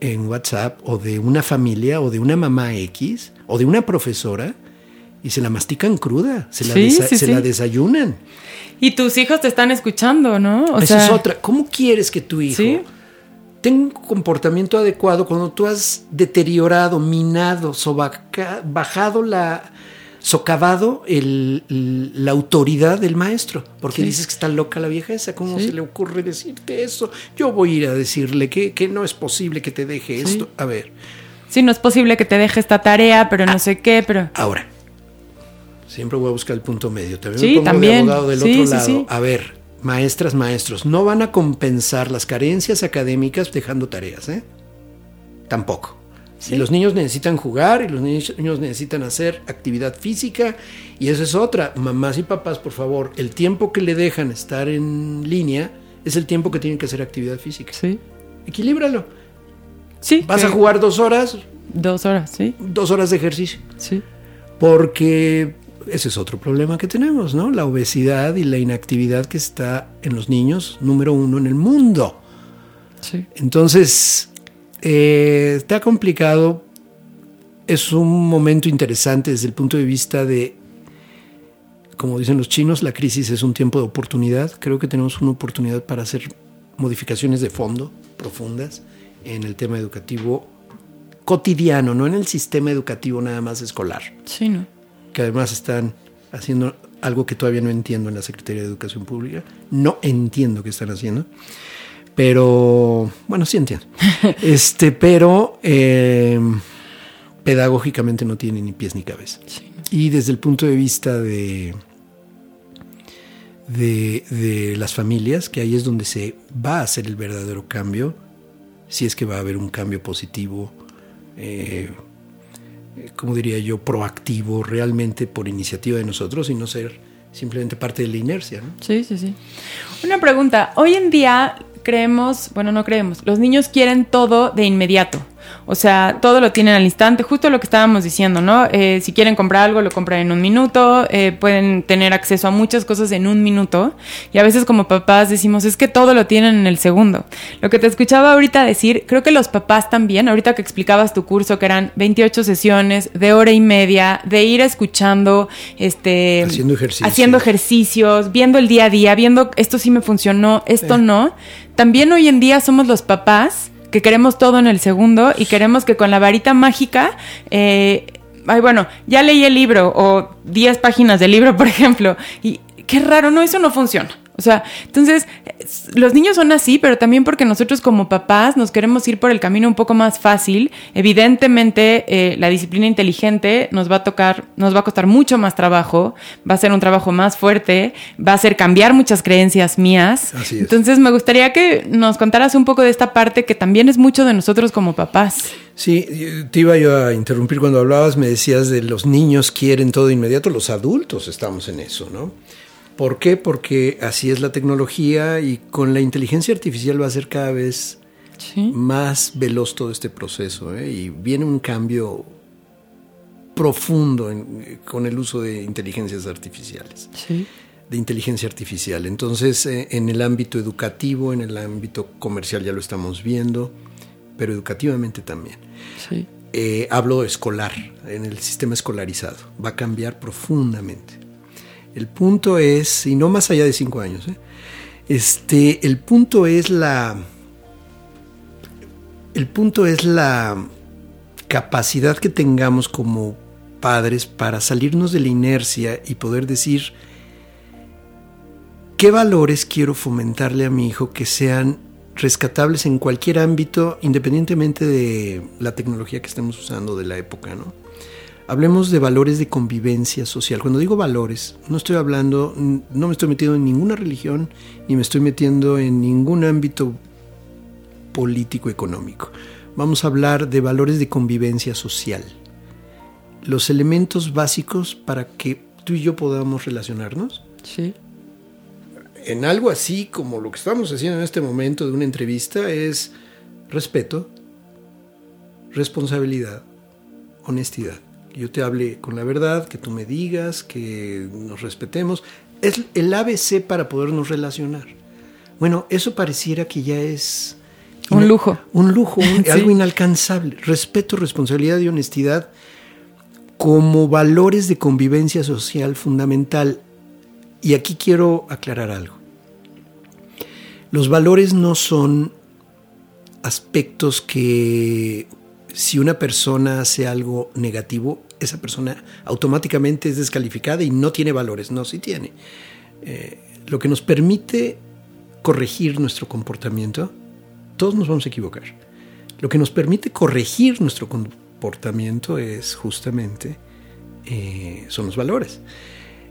en WhatsApp o de una familia o de una mamá X o de una profesora y se la mastican cruda, se la, Sí, desa- sí, se sí. la desayunan. Y tus hijos te están escuchando, ¿no? O Esa sea, es otra. ¿Cómo quieres que tu hijo tenga un comportamiento adecuado cuando tú has deteriorado, minado, sobaca- bajado la socavado el, la autoridad del maestro. Porque dices que está loca la vieja esa. ¿Cómo se le ocurre decirte eso? Yo voy a ir a decirle que, que no es posible que te deje esto. A ver. Sí, no es posible que te deje esta tarea, pero no sé qué, pero... Ahora, siempre voy a buscar el punto medio. También Sí, me pongo de también. abogado del Sí, otro sí, lado. A ver, maestras, maestros, no van a compensar las carencias académicas dejando tareas, ¿eh? Tampoco. Si los niños necesitan jugar y los niños, necesitan hacer actividad física, y esa es otra. Mamás y papás, por favor, el tiempo que le dejan estar en línea es el tiempo que tienen que hacer actividad física. Sí. Equilíbralo. Sí. Vas a jugar dos horas, Dos horas, sí. dos horas de ejercicio. Sí. Porque ese es otro problema que tenemos, ¿no? La obesidad y la inactividad que está en los niños, número uno en el mundo. Sí. Entonces, eh, está complicado. Es un momento interesante desde el punto de vista de, como dicen los chinos, la crisis es un tiempo de oportunidad. Creo que tenemos una oportunidad para hacer modificaciones de fondo profundas en el tema educativo cotidiano, no en el sistema educativo nada más escolar Sí, ¿no? Que además están haciendo algo que todavía no entiendo en la Secretaría de Educación Pública. No entiendo qué están haciendo. Pero, bueno, sí entiendo. este, pero eh, pedagógicamente no tiene ni pies ni cabeza. Y desde el punto de vista de, de, de las familias, que ahí es donde se va a hacer el verdadero cambio, si es que va a haber un cambio positivo, eh, como diría yo, proactivo realmente por iniciativa de nosotros y no ser simplemente parte de la inercia. ¿no? Sí, sí, sí. Una pregunta. Hoy en día creemos, bueno, no creemos, los niños quieren todo de inmediato. O sea, todo lo tienen al instante, justo lo que estábamos diciendo, ¿no? Eh, si quieren comprar algo, lo compran en un minuto, eh, pueden tener acceso a muchas cosas en un minuto. Y a veces como papás decimos, es que todo lo tienen en el segundo. Lo que te escuchaba ahorita decir, creo que los papás también, ahorita que explicabas tu curso, que eran 28 sesiones de hora y media, de ir escuchando, este... Haciendo ejercicios. Haciendo ejercicios, viendo el día a día, viendo esto sí me funcionó, esto no. También hoy en día somos los papás que queremos todo en el segundo y queremos que con la varita mágica, eh, ay, bueno, ya leí el libro o 10 páginas del libro, por ejemplo, y qué raro, no, eso no funciona. O sea, entonces, los niños son así, pero también porque nosotros como papás nos queremos ir por el camino un poco más fácil. Evidentemente, eh, la disciplina inteligente nos va a tocar, nos va a costar mucho más trabajo, va a ser un trabajo más fuerte, va a hacer cambiar muchas creencias mías. Así es. Entonces, me gustaría que nos contaras un poco de esta parte que también es mucho de nosotros como papás. Sí, te iba yo a interrumpir cuando hablabas, me decías de los niños quieren todo inmediato, los adultos estamos en eso, ¿no? ¿Por qué? Porque así es la tecnología y con la inteligencia artificial va a ser cada vez Sí. más veloz todo este proceso ¿eh? y viene un cambio profundo en- con el uso de inteligencias artificiales, Sí. de inteligencia artificial. Entonces, eh, en el ámbito educativo, en el ámbito comercial ya lo estamos viendo, pero educativamente también. Sí. Eh, hablo escolar, en el sistema escolarizado. Va a cambiar profundamente. El punto es, y no más allá de cinco años, ¿eh? este, el punto es la. El punto es la capacidad que tengamos como padres para salirnos de la inercia y poder decir qué valores quiero fomentarle a mi hijo que sean rescatables en cualquier ámbito, independientemente de la tecnología que estemos usando de la época, ¿no? Hablemos de valores de convivencia social. Cuando digo valores, no estoy hablando, no me estoy metiendo en ninguna religión, ni me estoy metiendo en ningún ámbito político económico. Vamos a hablar de valores de convivencia social. Los elementos básicos para que tú y yo podamos relacionarnos Sí. en algo así como lo que estamos haciendo en este momento de una entrevista es respeto, responsabilidad, honestidad. Yo te hable con la verdad, que tú me digas, que nos respetemos. Es el ABC para podernos relacionar. Bueno, eso pareciera que ya es... Un lujo. Un lujo, un- Sí. algo inalcanzable. Respeto, responsabilidad y honestidad como valores de convivencia social fundamental. Y aquí quiero aclarar algo. Los valores no son aspectos que si una persona hace algo negativo, esa persona automáticamente es descalificada y no tiene valores. No, sí tiene. Eh, lo que nos permite corregir nuestro comportamiento, todos nos vamos a equivocar. Lo que nos permite corregir nuestro comportamiento es justamente, eh, son los valores.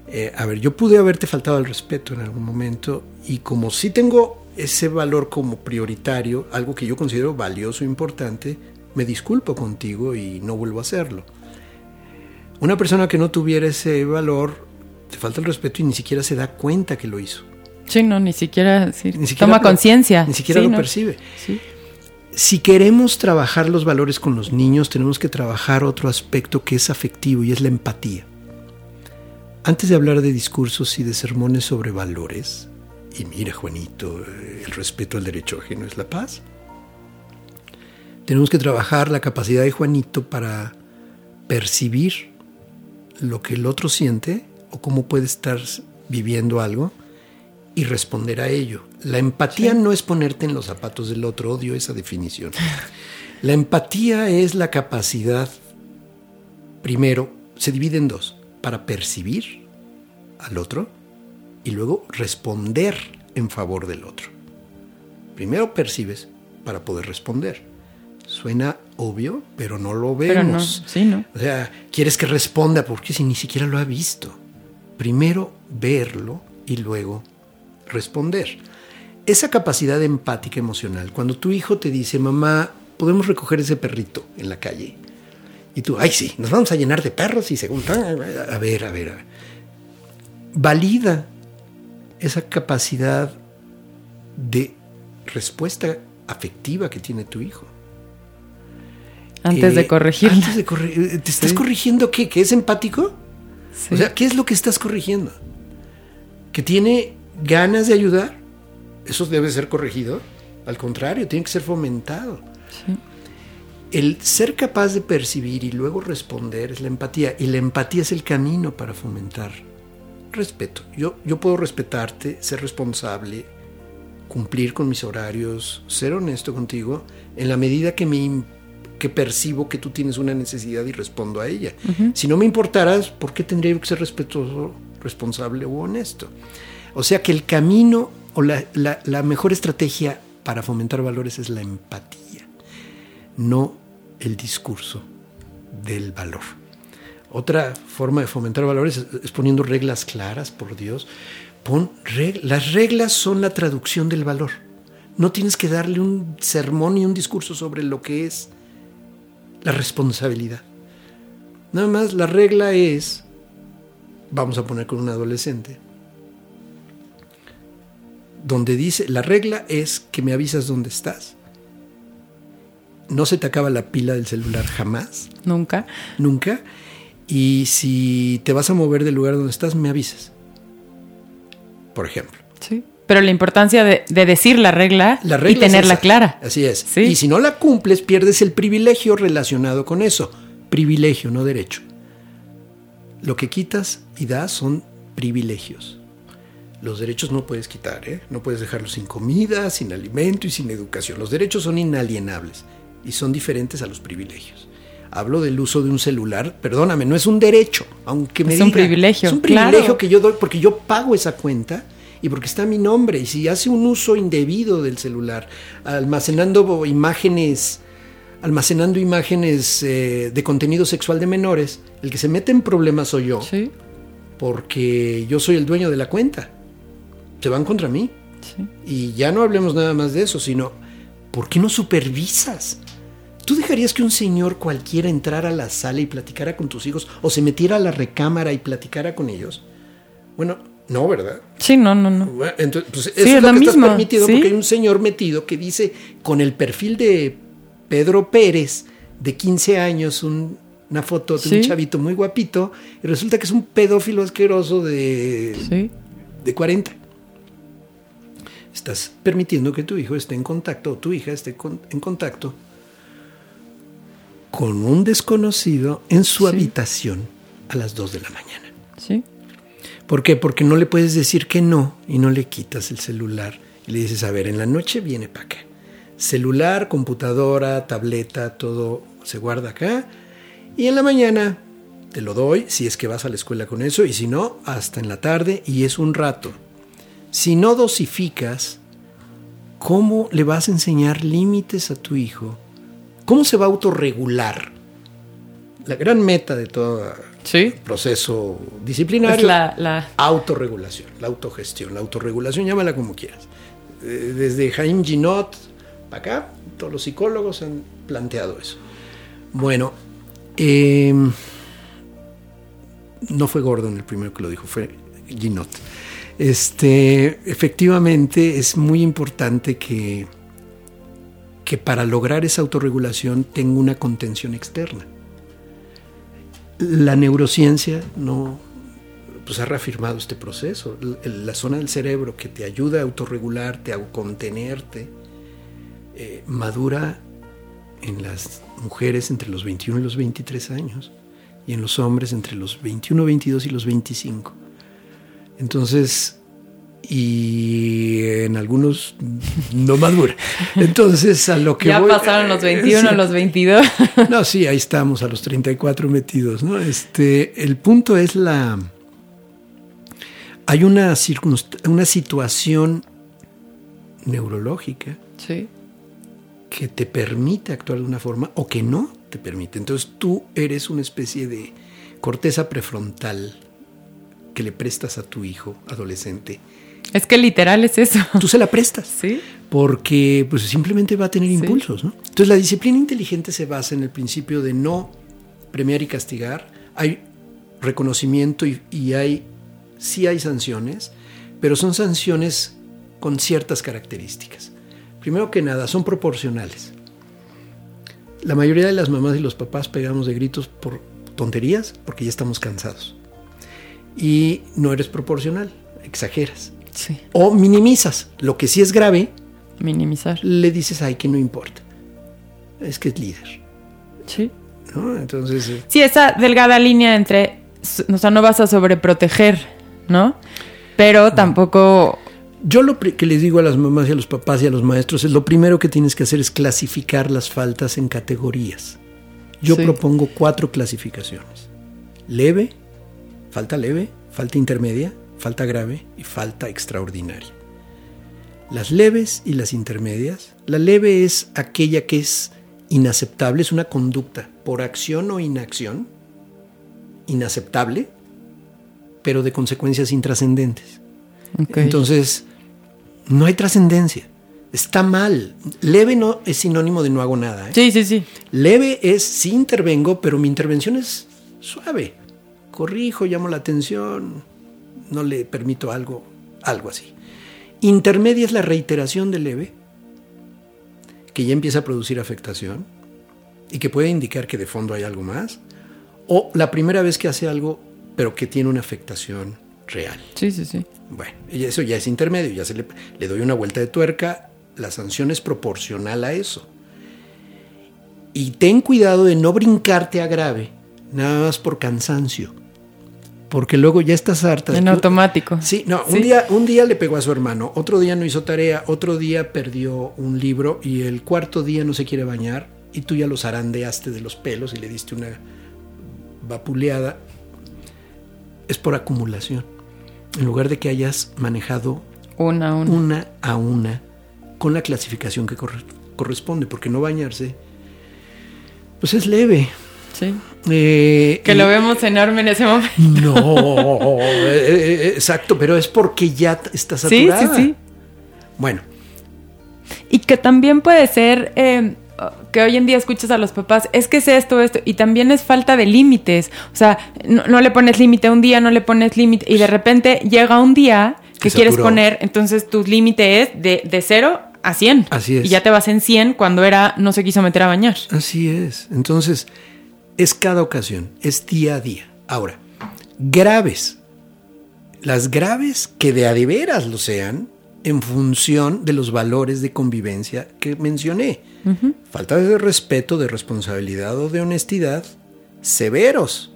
Eh, a ver, yo pude haberte faltado al respeto en algún momento y como sí tengo ese valor como prioritario, algo que yo considero valioso e importante, me disculpo contigo y no vuelvo a hacerlo. Una persona que no tuviera ese valor, te falta el respeto y ni siquiera se da cuenta que lo hizo. Sí, no, ni siquiera, toma conciencia. Ni siquiera lo percibe. Si queremos trabajar los valores con los niños, tenemos que trabajar otro aspecto que es afectivo y es la empatía. Antes de hablar de discursos y de sermones sobre valores, y mira Juanito, el respeto al derecho ajeno es la paz, tenemos que trabajar la capacidad de Juanito para percibir lo que el otro siente o cómo puede estar viviendo algo y responder a ello. La empatía no es ponerte en los zapatos del otro, odio esa definición. La empatía es la capacidad, primero, se divide en dos para percibir al otro y luego responder en favor del otro. Primero percibes para poder responder. Suena obvio, pero no lo vemos. O sea, quieres que responda porque si ni siquiera lo ha visto. Primero verlo y luego responder. Esa capacidad empática emocional, cuando tu hijo te dice, mamá, podemos recoger ese perrito en la calle, y tú, ay, sí, nos vamos a llenar de perros y según. A ver, a ver, a ver. Valida esa capacidad de respuesta afectiva que tiene tu hijo. Antes de eh, corregir. Antes de corregir. ¿Te estás corrigiendo qué? ¿Que es empático? O sea, ¿qué es lo que estás corrigiendo? ¿Que tiene ganas de ayudar? Eso debe ser corregido. Al contrario, tiene que ser fomentado. Sí el ser capaz de percibir y luego responder es la empatía. Y la empatía es el camino para fomentar respeto. Yo, yo puedo respetarte, ser responsable, cumplir con mis horarios, ser honesto contigo, en la medida que, me, que percibo que tú tienes una necesidad y respondo a ella. Si no me importaras, ¿por qué tendría que ser respetuoso, responsable o honesto? O sea que el camino o la, la mejor estrategia para fomentar valores es la empatía no el discurso del valor. Otra forma de fomentar valores es, poniendo reglas claras, por Dios. Pon las reglas son la traducción del valor. No tienes que darle un sermón y un discurso sobre lo que es la responsabilidad. Nada más la regla es, vamos a poner con un adolescente, donde dice, la regla es que me avisas dónde estás no se te acaba la pila del celular jamás. Nunca. Nunca. Y si te vas a mover del lugar donde estás, me avisas. Por ejemplo. Sí. Pero la importancia de, decir la regla, y tenerla clara. Así es. Y si no la cumples, pierdes el privilegio relacionado con eso. Privilegio, no derecho. Lo que quitas y das son privilegios. Los derechos no puedes quitar, ¿eh? No puedes dejarlos sin comida, sin alimento y sin educación. Los derechos son inalienables y son diferentes a los privilegios. Hablo del uso de un celular, perdóname, no es un derecho, aunque me es un privilegio. Es un privilegio que yo doy porque yo pago esa cuenta y porque está mi nombre. Y si hace un uso indebido del celular, almacenando imágenes, almacenando imágenes eh, de contenido sexual de menores, el que se mete en problemas soy yo. Sí. Porque yo soy el dueño de la cuenta. Se van contra mí. Sí. Y ya no hablemos nada más de eso, sino, ¿por qué no supervisas? ¿Tú dejarías que un señor cualquiera entrara a la sala y platicara con tus hijos o se metiera a la recámara y platicara con ellos? Bueno, no, ¿verdad? Sí, no, no, no. entonces, pues, eso es, lo, que estás permitido porque hay un señor metido que dice con el perfil de Pedro Pérez de 15 años, una foto de un chavito muy guapito, y resulta que es un pedófilo asqueroso de, de 40. Estás permitiendo que tu hijo esté en contacto o tu hija esté en contacto con un desconocido en su habitación a las 2 de la mañana. ¿Por qué? Porque no le puedes decir que no y no le quitas el celular y le dices, a ver, en la noche viene para acá. Celular, computadora, tableta, todo se guarda acá. Y en la mañana te lo doy si es que vas a la escuela con eso y si no, hasta en la tarde y es un rato. Si no dosificas, ¿cómo le vas a enseñar límites a tu hijo? ¿Cómo se va a autorregular? La gran meta de todo Sí. proceso disciplinario, la- la- autorregulación, la autogestión, la autorregulación, llámala como quieras. Eh, Desde Jaime Ginot para acá, todos los psicólogos han planteado eso. Bueno, eh, no fue Gordon el primero que lo dijo, fue Ginot. Este, efectivamente, es muy importante que, que para lograr esa autorregulación tenga una contención externa. La neurociencia no pues ha reafirmado este proceso. La zona del cerebro que te ayuda a autorregularte, a contenerte, eh, madura en las mujeres entre los 21 y los 23 años y en los hombres entre los 21, 22 y los 25. Entonces, y en algunos no madura. Entonces, a lo que ya voy- pasaron los 21, Sí. los 22. No, sí, ahí estamos a los 34 metidos, ¿no? Este, el punto es la hay una una situación neurológica sí. que te permite actuar de una forma o que no te permite. Entonces tú eres una especie de corteza prefrontal que le prestas a tu hijo adolescente. Es que literal es eso. Tú se la prestas. Sí. porque pues simplemente va a tener Sí. impulsos. ¿no? Entonces la disciplina inteligente se basa en el principio de no premiar y castigar. Hay reconocimiento y, y hay sí hay sanciones, pero son sanciones con ciertas características. Primero que nada, son proporcionales. La mayoría de las mamás y los papás pegamos de gritos por tonterías porque ya estamos cansados. Y no eres proporcional, exageras. Sí. O minimizas. Lo que sí es grave, Minimizar. le dices, ay, que no importa. Es que es líder. Sí. ¿no? Entonces, eh, Sí, esa delgada línea entre, o sea, no vas a sobreproteger, ¿no? Pero tampoco, yo lo que les digo a las mamás y a los papás y a los maestros es lo primero que tienes que hacer es clasificar las faltas en categorías. Yo Sí. propongo cuatro clasificaciones. Leve, falta leve, falta intermedia, falta grave y falta extraordinaria. Las leves y las intermedias. La leve es aquella que es inaceptable, es una conducta por acción o inacción, inaceptable, pero de consecuencias intrascendentes. Entonces, no hay trascendencia. Está mal. Leve no es sinónimo de no hago nada. ¿eh? sí, sí, sí. Leve es sí intervengo, pero mi intervención es suave. Corrijo, llamo la atención, no le permito algo, algo así. Intermedia es la reiteración de leve, que ya empieza a producir afectación y que puede indicar que de fondo hay algo más. O la primera vez que hace algo, pero que tiene una afectación real. Sí, sí, sí. Bueno, eso ya es intermedio, ya se le, le doy una vuelta de tuerca, la sanción es proporcional a eso. Y ten cuidado de no brincarte a grave, nada más por cansancio. Porque luego ya estás harta. En automático. Sí, no, Sí. Un, día, un día le pegó a su hermano, otro día no hizo tarea, otro día perdió un libro y el cuarto día no se quiere bañar y tú ya lo zarandeaste de los pelos y le diste una vapuleada. Es por acumulación. En lugar de que hayas manejado Una, una. una a una con la clasificación que corre- corresponde, porque no bañarse, pues es leve. Sí. Eh, Que lo vemos enorme en ese momento. No, eh, eh, exacto, pero es porque ya está Sí, saturada. sí, sí. Bueno, Y que también puede ser eh, que hoy en día escuchas a los papás, es que es esto, esto, y también es falta de límites. O sea, no, no le pones límite un día, no le pones límite, y de repente llega un día que quieres saturó. poner, entonces tu límite es de, de cero a 100. Así es. Y ya te vas en 100 cuando era no se quiso meter a bañar. así es. Entonces, es cada ocasión, es día a día. Ahora, graves. Las graves que de a de veras lo sean en función de los valores de convivencia que mencioné. Falta de respeto, de responsabilidad o de honestidad severos.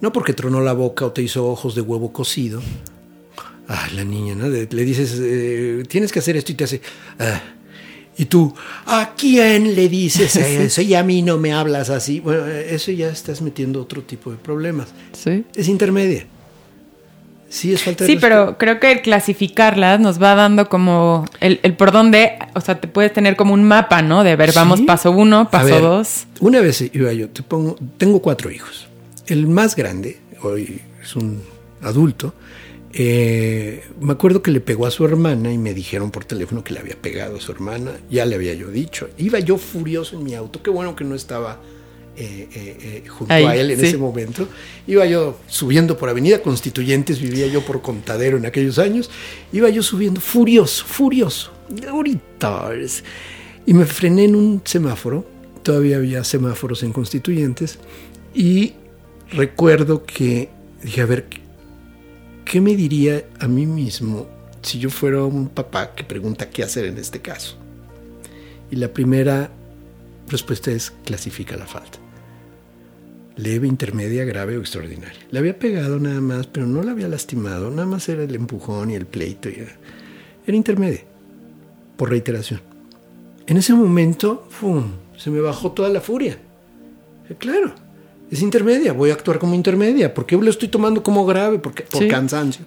No porque tronó la boca o te hizo ojos de huevo cocido. Ah, la niña, ¿no? Le le dices, eh, tienes que hacer esto y te hace... ah. Y tú, ¿a quién le dices eso? Y a mí no me hablas así. Bueno, eso ya estás metiendo otro tipo de problemas. Sí. Es intermedia. Sí, es falta de Sí, respeto. pero creo que clasificarlas nos va dando como el, el por dónde, o sea, te puedes tener como un mapa, ¿no? De ver, vamos Sí. paso uno, paso ver, dos. Una vez iba yo, te pongo, tengo cuatro hijos. El más grande, hoy es un adulto, eh, me acuerdo que le pegó a su hermana y me dijeron por teléfono que le había pegado a su hermana. Ya le había yo dicho. Iba yo furioso en mi auto. Qué bueno que no estaba eh, eh, junto Ahí, a él en sí. ese momento. Iba yo subiendo por Avenida Constituyentes, vivía yo por Contadero en aquellos años. Iba yo subiendo furioso, furioso. Ahorita. Y me frené en un semáforo. Todavía había semáforos en Constituyentes. Y recuerdo que dije, a ver, ¿qué me diría a mí mismo si yo fuera un papá que pregunta qué hacer en este caso? Y la primera respuesta es clasifica la falta. Leve, intermedia, grave o extraordinaria. Le había pegado nada más, pero no la había lastimado. Nada más era el empujón y el pleito. y Era, era intermedia, por reiteración. En ese momento, ¡fum! se me bajó toda la furia. Claro, es intermedia, voy a actuar como intermedia. ¿Por qué lo estoy tomando como grave? Porque, por Sí. cansancio.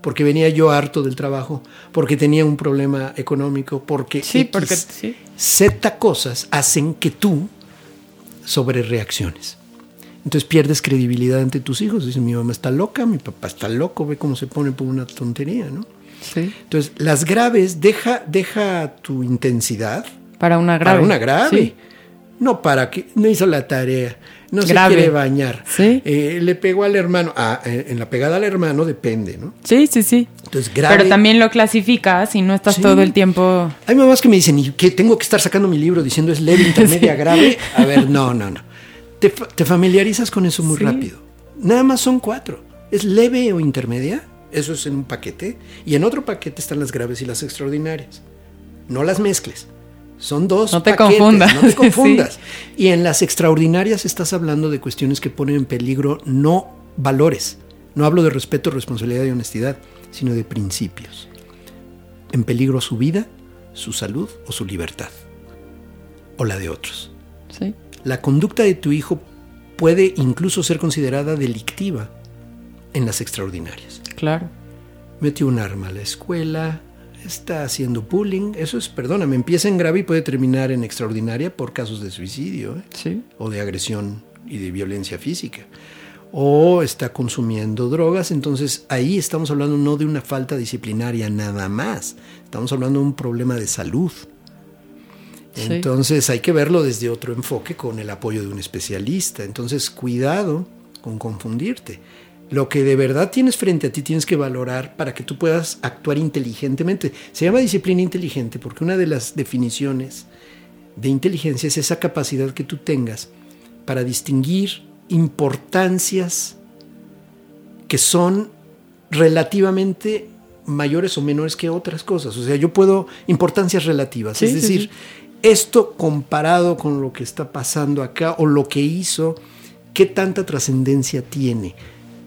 Porque venía yo harto del trabajo, porque tenía un problema económico, porque Sí, X, porque sí. Z cosas hacen que tú sobre reacciones. Entonces pierdes credibilidad ante tus hijos. Dicen, mi mamá está loca, mi papá está loco, ve cómo se pone por una tontería, ¿no? Sí. Entonces, las graves, deja, deja tu intensidad Para una grave. para una grave. No para que no hizo la tarea, no Grave. se quiere bañar, Sí. eh, le pegó al hermano. Ah, eh, en la pegada al hermano depende, ¿no? Sí, sí, sí. Entonces, grave. Pero también lo clasificas y no estás Sí. todo el tiempo. Hay mamás que me dicen, ¿y qué tengo que estar sacando mi libro diciendo es leve, intermedia, grave? A ver, no, no, no. Te, fa- te familiarizas con eso muy Sí. rápido. Nada más son cuatro. Es leve o intermedia, eso es en un paquete. Y en otro paquete están las graves y las extraordinarias. No las mezcles. Son dos No te paquetes, confundas. No te confundas. Y en las extraordinarias estás hablando de cuestiones que ponen en peligro no valores. No hablo de respeto, responsabilidad y honestidad, sino de principios. En peligro su vida, su salud o su libertad. O la de otros. Sí. La conducta de tu hijo puede incluso ser considerada delictiva en las extraordinarias. Claro. Metió un arma a la escuela, está haciendo bullying. Eso es, perdóname, empieza en grave y puede terminar en extraordinaria por casos de suicidio ¿eh? Sí. o de agresión y de violencia física. O está consumiendo drogas, entonces ahí estamos hablando no de una falta disciplinaria nada más, estamos hablando de un problema de salud. Sí. Entonces hay que verlo desde otro enfoque con el apoyo de un especialista. Entonces cuidado con confundirte. Lo que de verdad tienes frente a ti tienes que valorar para que tú puedas actuar inteligentemente. Se llama disciplina inteligente porque una de las definiciones de inteligencia es esa capacidad que tú tengas para distinguir importancias que son relativamente mayores o menores que otras cosas. O sea, yo puedo importancias relativas, Sí, es sí, decir, sí. esto comparado con lo que está pasando acá o lo que hizo, ¿qué tanta trascendencia tiene?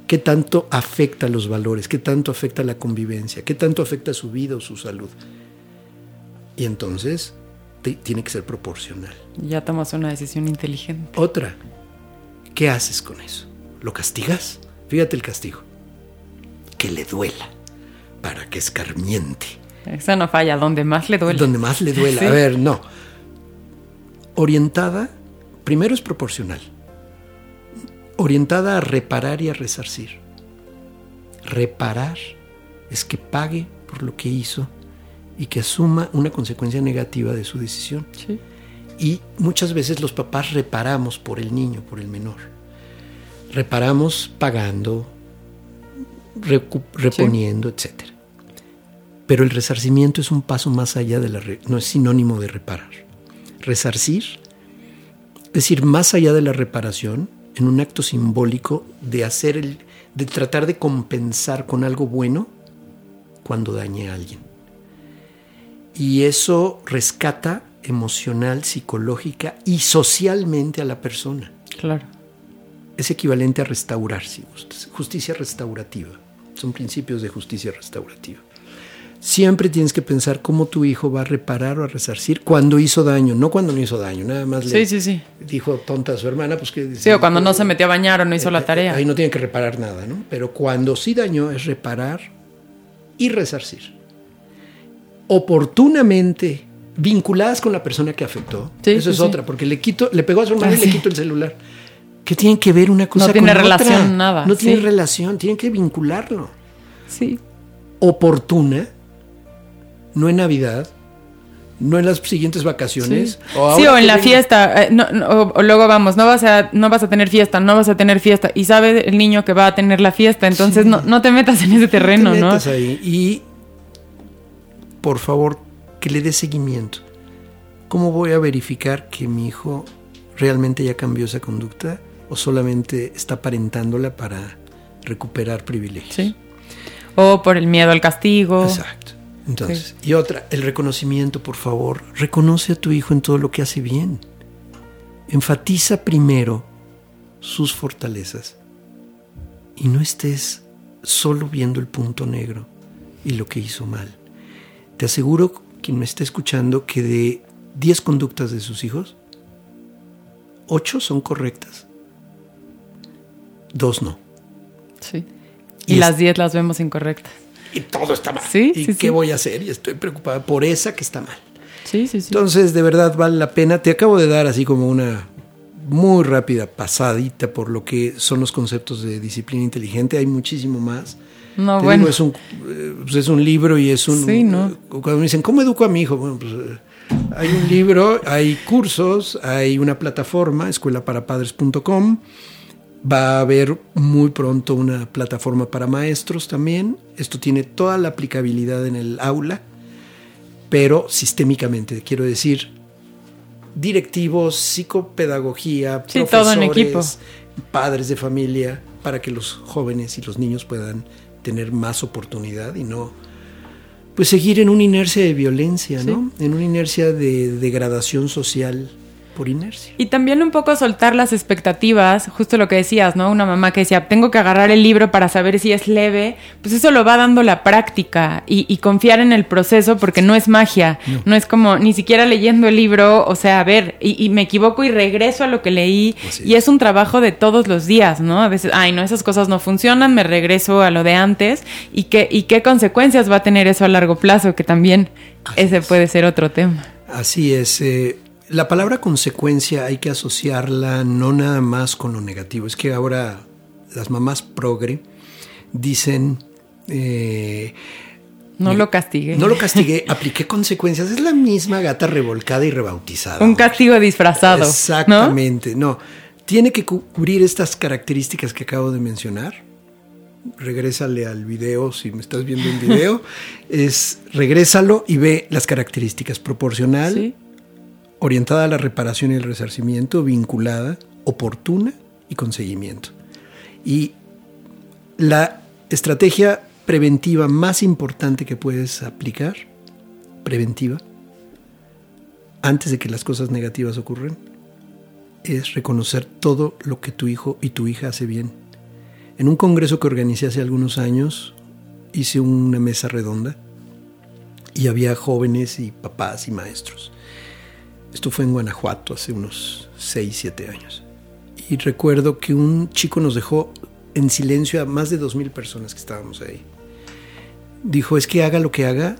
¿Qué tanto afecta los valores? ¿Qué tanto afecta la convivencia? ¿Qué tanto afecta su vida o su salud? Y entonces te- tiene que ser proporcional. Ya tomas una decisión inteligente. Otra, ¿qué haces con eso? ¿Lo castigas? Fíjate el castigo. Que le duela, para que escarmiente. Esa no falla, donde más le duele. Donde más le duela. Sí. A ver, no. Orientada, primero es proporcional. Orientada a reparar y a resarcir. Reparar es que pague por lo que hizo y que asuma una consecuencia negativa de su decisión. Sí. Y muchas veces los papás reparamos por el niño, por el menor. Reparamos pagando, reponiendo, etc. Pero el resarcimiento es un paso más allá de la... no es sinónimo de reparar. Resarcir es decir, más allá de la reparación, en un acto simbólico de hacer el, de tratar de compensar con algo bueno cuando dañe a alguien. Y eso rescata emocional, psicológica y socialmente a la persona. Claro. Es equivalente a restaurar, si gustas. Justicia restaurativa. Son principios de justicia restaurativa. Siempre tienes que pensar cómo tu hijo va a reparar o a resarcir cuando hizo daño, no cuando no hizo daño. Nada más le Sí, sí, sí. dijo tonta a su hermana, pues que... Sí, o cuando no se metió a bañar o no hizo la tarea. Ahí no tiene que reparar nada, ¿no? Pero cuando sí dañó es reparar y resarcir. Oportunamente vinculadas con la persona que afectó. Eso es otra, porque le quito, le pegó a su hermana Ah, y le sí. quito el celular. ¿Qué tienen que ver una cosa No tiene con otra? relación, nada, No tiene relación, tienen que vincularlo. Sí. Oportuna, no en Navidad, no en las siguientes vacaciones. Sí, Sí, o que en la venga- fiesta, eh, no- no, o, o luego vamos, no vas, a, no vas a tener fiesta, no vas a tener fiesta, y sabe el niño que va a tener la fiesta, entonces Sí. no, no te metas en ese terreno, te ¿no? metas ahí. Y por favor, que le dé seguimiento. ¿Cómo voy a verificar que mi hijo realmente ya cambió esa conducta o solamente está aparentándola para recuperar privilegios? Sí. O por el miedo al castigo. Exacto. Entonces, y otra, el reconocimiento, por favor. Reconoce a tu hijo en todo lo que hace bien. Enfatiza primero sus fortalezas y no estés solo viendo el punto negro y lo que hizo mal. Te aseguro, quien me está escuchando, que de 10 conductas de sus hijos, 8 son correctas, dos no. Sí. Y Y, las 10 las vemos incorrectas. Y todo está mal. Sí, ¿Y sí, qué sí. voy a hacer? Y estoy preocupada por esa que está mal. Sí, sí, sí. Entonces, de verdad vale la pena. Te acabo de dar así como una muy rápida pasadita por lo que son los conceptos de disciplina inteligente. Hay muchísimo más. no, Te bueno. digo, es un, pues es un libro y es un... Sí, ¿no? Cuando me dicen, ¿cómo educo a mi hijo? Bueno, pues eh, hay un libro, hay cursos, hay una plataforma, escuelaparapadres.com. Va a haber muy pronto una plataforma para maestros también. Esto tiene toda la aplicabilidad en el aula, pero sistémicamente, quiero decir, directivos, psicopedagogía, Sí, todo en equipo. profesores, padres de familia, para que los jóvenes y los niños puedan tener más oportunidad y no pues seguir en una inercia de violencia, ¿no? En una inercia de degradación social por inercia. Y también un poco soltar las expectativas, justo lo que decías, ¿no? Una mamá que decía, tengo que agarrar el libro para saber si es leve, pues eso lo va dando la práctica y, y confiar en el proceso porque no es magia, no. es como ni siquiera leyendo el libro, o sea, a ver, y, y me equivoco y regreso a lo que leí Así y es. es un trabajo de todos los días, ¿no? A veces, ay, no, esas cosas no funcionan, me regreso a lo de antes y qué, y qué consecuencias va a tener eso a largo plazo, que también Así ese es. puede ser otro tema. Así es. eh, la palabra consecuencia hay que asociarla no nada más con lo negativo. Es que ahora las mamás progre dicen... eh, No lo castigué. no lo castigué, apliqué consecuencias. Es la misma gata revolcada y rebautizada. Un castigo disfrazado. Exactamente, no. Tiene que cu- cubrir estas características que acabo de mencionar. Regrésale al video, si me estás viendo en video, es regrésalo y ve las características proporcional, Sí. Orientada a la reparación y el resarcimiento, vinculada, oportuna y con seguimiento. Y la estrategia preventiva más importante que puedes aplicar, preventiva, antes de que las cosas negativas ocurran, es reconocer todo lo que tu hijo y tu hija hace bien. En un congreso que organicé hace algunos años, hice una mesa redonda y había jóvenes y papás y maestros. Esto fue en Guanajuato hace unos 6, 7 años. Y recuerdo que un chico nos dejó en silencio a más de 2.000 personas que estábamos ahí. Dijo, es que haga lo que haga,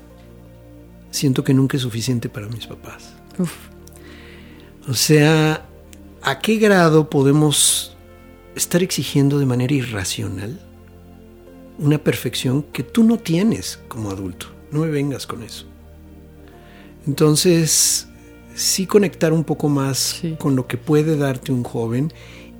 siento que nunca es suficiente para mis papás. Uf. O sea, ¿a qué grado podemos estar exigiendo de manera irracional una perfección que tú no tienes como adulto? No me vengas con eso. Entonces, sí conectar un poco más Sí. con lo que puede darte un joven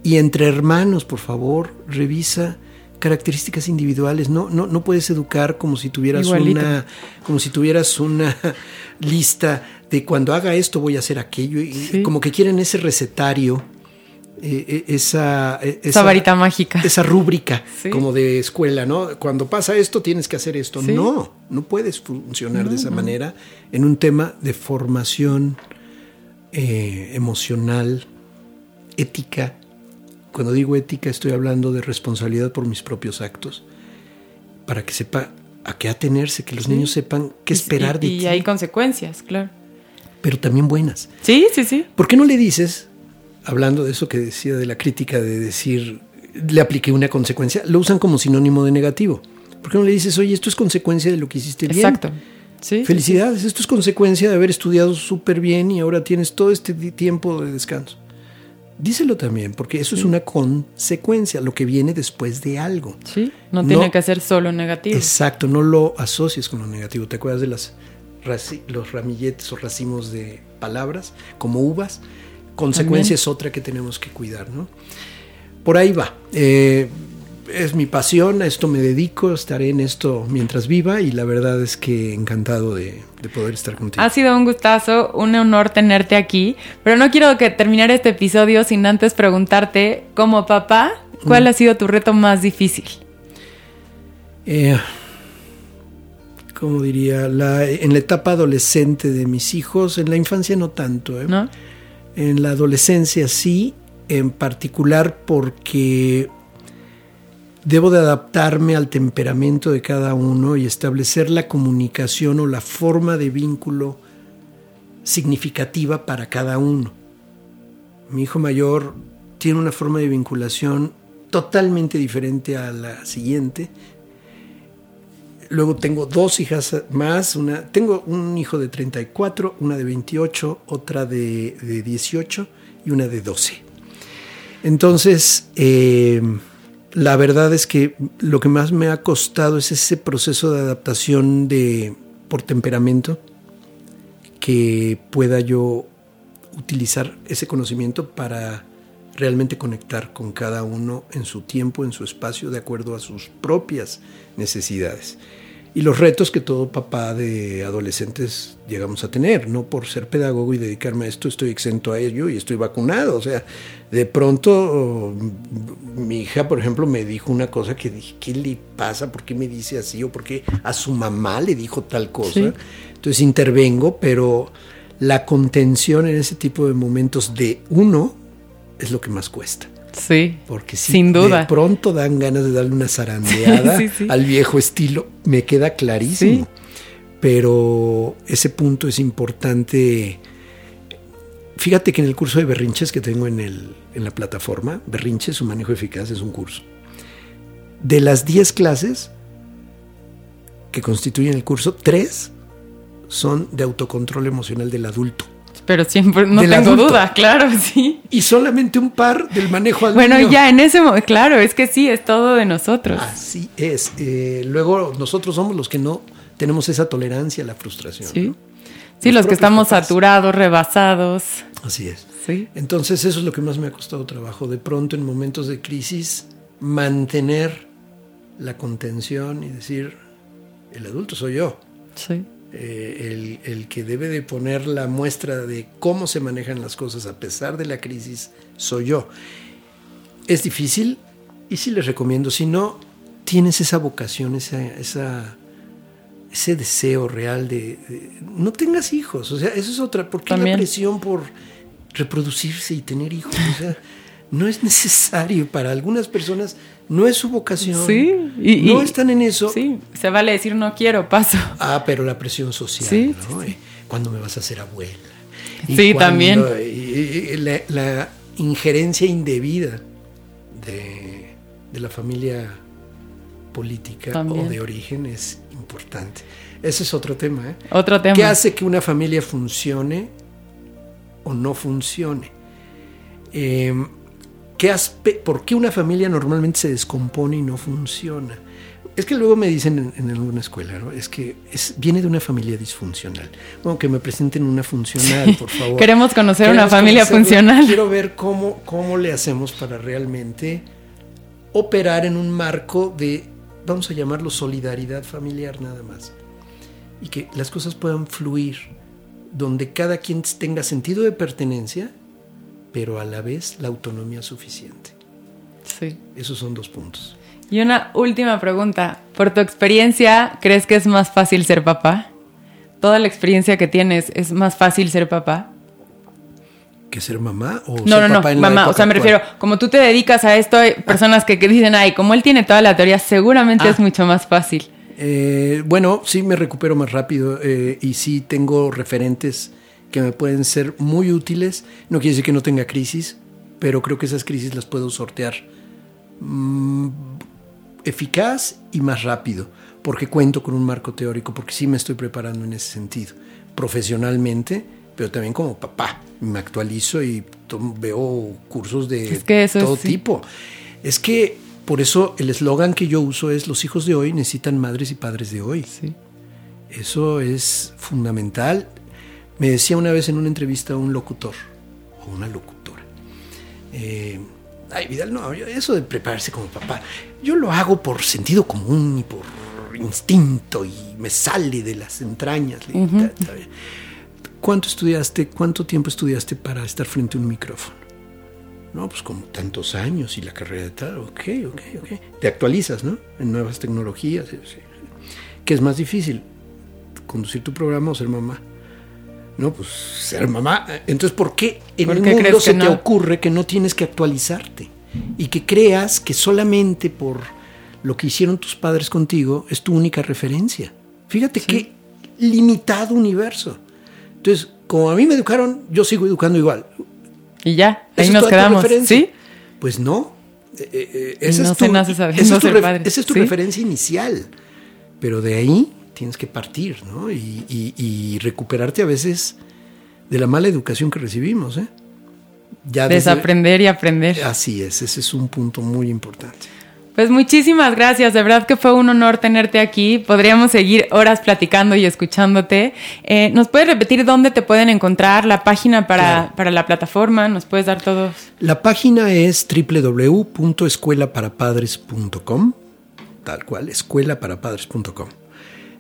y entre hermanos, por favor, revisa características individuales. No, no, no puedes educar como si tuvieras Igualito. una, como si tuvieras una lista de cuando haga esto voy a hacer aquello y Sí. como que quieren ese recetario, eh, eh, esa, eh, Esa varita mágica. esa rúbrica Sí. como de escuela, ¿no? Cuando pasa esto tienes que hacer esto. Sí. No, no puedes funcionar de esa manera en un tema de formación eh, emocional, ética. Cuando digo ética estoy hablando de responsabilidad por mis propios actos, para que sepa a qué atenerse, que los niños sepan qué esperar y, de y ti. hay consecuencias, claro. Pero también buenas. Sí, sí, sí. ¿Por qué no le dices, hablando de eso que decía de la crítica, de decir, le apliqué una consecuencia, lo usan como sinónimo de negativo? ¿Por qué no le dices, oye, esto es consecuencia de lo que hiciste bien? Exacto. Sí, Felicidades, esto es consecuencia de haber estudiado súper bien y ahora tienes todo este tiempo de descanso. Díselo también, porque eso es una consecuencia, lo que viene después de algo. Sí, no, No- tiene que ser solo negativo. Exacto, no lo asocies con lo negativo. ¿Te acuerdas de las, los ramilletes o racimos de palabras como uvas? Consecuencia También. es otra que tenemos que cuidar, ¿no? Por ahí va. Eh, es mi pasión, a esto me dedico, estaré en esto mientras viva y la verdad es que encantado de, de poder estar contigo. Ha sido un gustazo, un honor tenerte aquí, pero no quiero que terminar este episodio sin antes preguntarte, como papá, ¿cuál ha sido tu reto más difícil? Eh, como diría, la, en la etapa adolescente de mis hijos, en la infancia no tanto, ¿eh? ¿No? En la adolescencia sí, en particular porque debo de adaptarme al temperamento de cada uno y establecer la comunicación o la forma de vínculo significativa para cada uno. Mi hijo mayor tiene una forma de vinculación totalmente diferente a la siguiente. Luego tengo dos hijas más, tengo un hijo de 34, una de 28, otra de, de 18 y una de 12. Entonces, eh, la verdad es que lo que más me ha costado es ese proceso de adaptación de, por temperamento, que pueda yo utilizar ese conocimiento para realmente conectar con cada uno en su tiempo, en su espacio, de acuerdo a sus propias necesidades. Y los retos que todo papá de adolescentes llegamos a tener, no por ser pedagogo y dedicarme a esto estoy exento a ello y estoy vacunado. O sea, de pronto mi hija, por ejemplo, me dijo una cosa que dije, ¿qué le pasa? ¿Por qué me dice así? ¿O por qué a su mamá le dijo tal cosa? Sí. Entonces intervengo, pero la contención en ese tipo de momentos de uno es lo que más cuesta. Sí. Porque si Sin duda. de pronto dan ganas de darle una zarandeada Sí, sí. al viejo estilo, me queda clarísimo. Pero ese punto es importante. Fíjate que en el curso de berrinches que tengo en, el, en la plataforma, Berrinches, su manejo eficaz es un curso. De las 10 clases que constituyen el curso, 3 son de autocontrol emocional del adulto. Pero siempre, no tengo adulto. duda, claro, sí. Y solamente un par del manejo al Bueno, ya en ese momento, claro, es que sí, es todo de nosotros. Así es. Eh, luego nosotros somos los que no tenemos esa tolerancia a la frustración. Sí. ¿no? Sí, Los los que estamos papás. saturados, rebasados. Así es. Sí. Entonces eso es lo que más me ha costado trabajo. De pronto en momentos de crisis mantener la contención y decir, el adulto soy yo. Sí. Eh, el, el que debe de poner la muestra de cómo se manejan las cosas a pesar de la crisis soy yo. Es difícil y sí les recomiendo, si no tienes esa vocación, esa, esa- ese deseo real de, de- no tengas hijos, o sea, eso es otra, porque la presión por reproducirse y tener hijos, o sea, no es necesario para algunas personas, no es su vocación, Sí, y- no y- están en eso, Sí, se vale decir no quiero, paso. Ah, pero la presión social, Sí, ¿no? sí. Eh, ¿Cuándo me vas a hacer abuela? Sí, también. y- y- la, la injerencia indebida de, de la familia política También. o de origen es importante. Ese es otro tema, ¿eh? Otro tema. ¿Qué hace que una familia funcione o no funcione? Eh, ¿qué ¿Por qué una familia normalmente se descompone y no funciona? Es que luego me dicen en, en alguna escuela, ¿no? Es que es, viene de una familia disfuncional. Bueno, que me presenten una funcional, por favor. Queremos conocer Queremos una familia conocerla. funcional. Quiero ver cómo, cómo le hacemos para realmente operar en un marco de, vamos a llamarlo solidaridad familiar nada más. Y que las cosas puedan fluir, donde cada quien tenga sentido de pertenencia, pero a la vez la autonomía suficiente. Sí. Esos son dos puntos. Y una última pregunta. Por tu experiencia, ¿crees que es más fácil ser papá? Toda la experiencia que tienes, ¿es más fácil ser papá? ¿Que ser mamá o No, ser no, no, papá en la mamá. O sea, me actual? refiero, como tú te dedicas a esto, hay personas que, que dicen, ay, como él tiene toda la teoría, seguramente Ah. es mucho más fácil. Eh, bueno, sí me recupero más rápido eh, y sí tengo referentes que me pueden ser muy útiles. No quiere decir que no tenga crisis, pero creo que esas crisis las puedo sortear mm, eficaz y más rápido, porque cuento con un marco teórico, porque sí me estoy preparando en ese sentido, profesionalmente, pero también como papá. Me actualizo y veo cursos de todo tipo. Es que por eso el eslogan que yo uso es los hijos de hoy necesitan madres y padres de hoy. Sí. Eso es fundamental. Me decía una vez en una entrevista un locutor o una locutora. Eh, ay, Vidal, no, eso de prepararse como papá, yo lo hago por sentido común y por instinto y me sale de las entrañas. ¿Cuánto estudiaste, cuánto tiempo estudiaste para estar frente a un micrófono? No, pues como tantos años y la carrera de tal, ok, ok, ok. Te actualizas, ¿no? En nuevas tecnologías. ¿Qué es más difícil? ¿Conducir tu programa o ser mamá? No, pues ser mamá. Entonces, ¿por qué en el mundo se te ocurre que no tienes que actualizarte? Y que creas que solamente por lo que hicieron tus padres contigo es tu única referencia. Fíjate qué limitado universo. Entonces, como a mí me educaron, yo sigo educando igual. Y ya, ahí nos quedamos. ¿Sí? Pues no. Eh, eh, eh esa, no es tu, esa, es tu, referencia inicial. Pero de ahí tienes que partir, ¿no? Y, recuperarte a veces de la mala educación que recibimos, ¿eh? Ya Desaprender y aprender. Así es, ese es un punto muy importante. Pues muchísimas gracias, de verdad que fue un honor tenerte aquí. Podríamos seguir horas platicando y escuchándote. Eh, ¿Nos puedes repetir dónde te pueden encontrar, la página para, para la plataforma? ¿Nos puedes dar todos? La página es www.escuelaparapadres.com, tal cual, escuelaparapadres.com.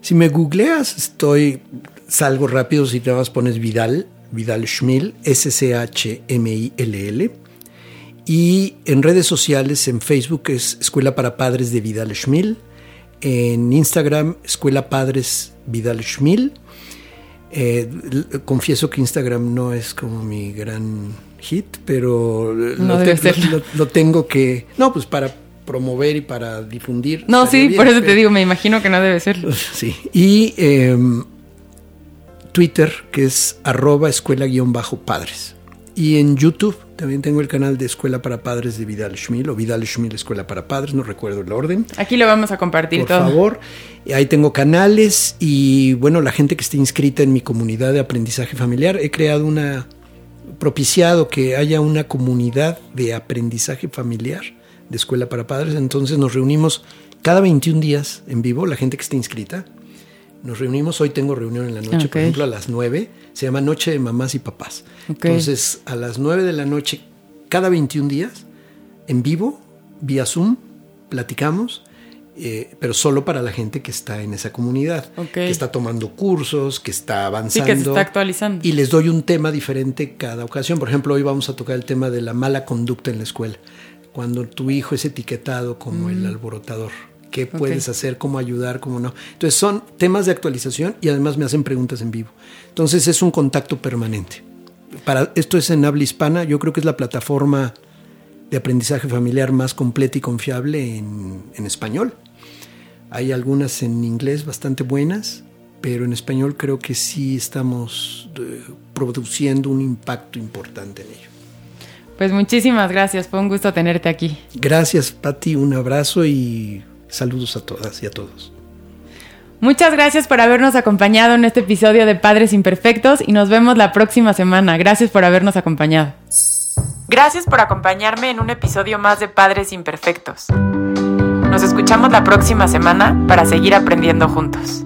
Si me googleas, estoy, salgo rápido si te vas, pones Vidal, Vidal Schmil, S-C-H-M-I-L-L. Y en redes sociales, en Facebook es Escuela para Padres de Vidal Schmil. En Instagram, Escuela Padres Vidal Schmil. Eh, confieso que Instagram no es como mi gran hit, pero lo, tengo que... No, pues para promover y para difundir. No, sí, por eso te digo, me imagino que no debe serlo. Sí. Y em, Twitter, que es arroba escuela-padres. Y en YouTube también tengo el canal de Escuela para Padres de Vidal Schmil o Vidal Schmil Escuela para Padres, no recuerdo el orden. Aquí lo vamos a compartir todo. Por favor, ahí tengo canales y bueno, la gente que esté inscrita en mi comunidad de aprendizaje familiar, he creado una, propiciado que haya una comunidad de aprendizaje familiar de Escuela para Padres, entonces nos reunimos cada 21 días en vivo, la gente que esté inscrita. Nos reunimos, hoy tengo reunión en la noche, por ejemplo, a las 9 se llama Noche de Mamás y Papás. Entonces, a las 9 de la noche, cada 21 días, en vivo, vía Zoom, platicamos, eh, pero solo para la gente que está en esa comunidad, que está tomando cursos, que está avanzando. que se está actualizando. Y les doy un tema diferente cada ocasión. Por ejemplo, hoy vamos a tocar el tema de la mala conducta en la escuela, cuando tu hijo es etiquetado como el alborotador qué puedes hacer, cómo ayudar, cómo no. Entonces son temas de actualización y además me hacen preguntas en vivo. Entonces es un contacto permanente. Para, esto es en habla hispana, yo creo que es la plataforma de aprendizaje familiar más completa y confiable en, español. Hay algunas en inglés bastante buenas, pero en español creo que sí estamos eh, produciendo un impacto importante en ello. Pues muchísimas gracias, fue un gusto tenerte aquí. Gracias, Patti, un abrazo y Saludos a todas y a todos. Muchas gracias por habernos acompañado en este episodio de Padres Imperfectos y nos vemos la próxima semana. Gracias por habernos acompañado. Gracias por acompañarme en un episodio más de Padres Imperfectos. Nos escuchamos la próxima semana para seguir aprendiendo juntos.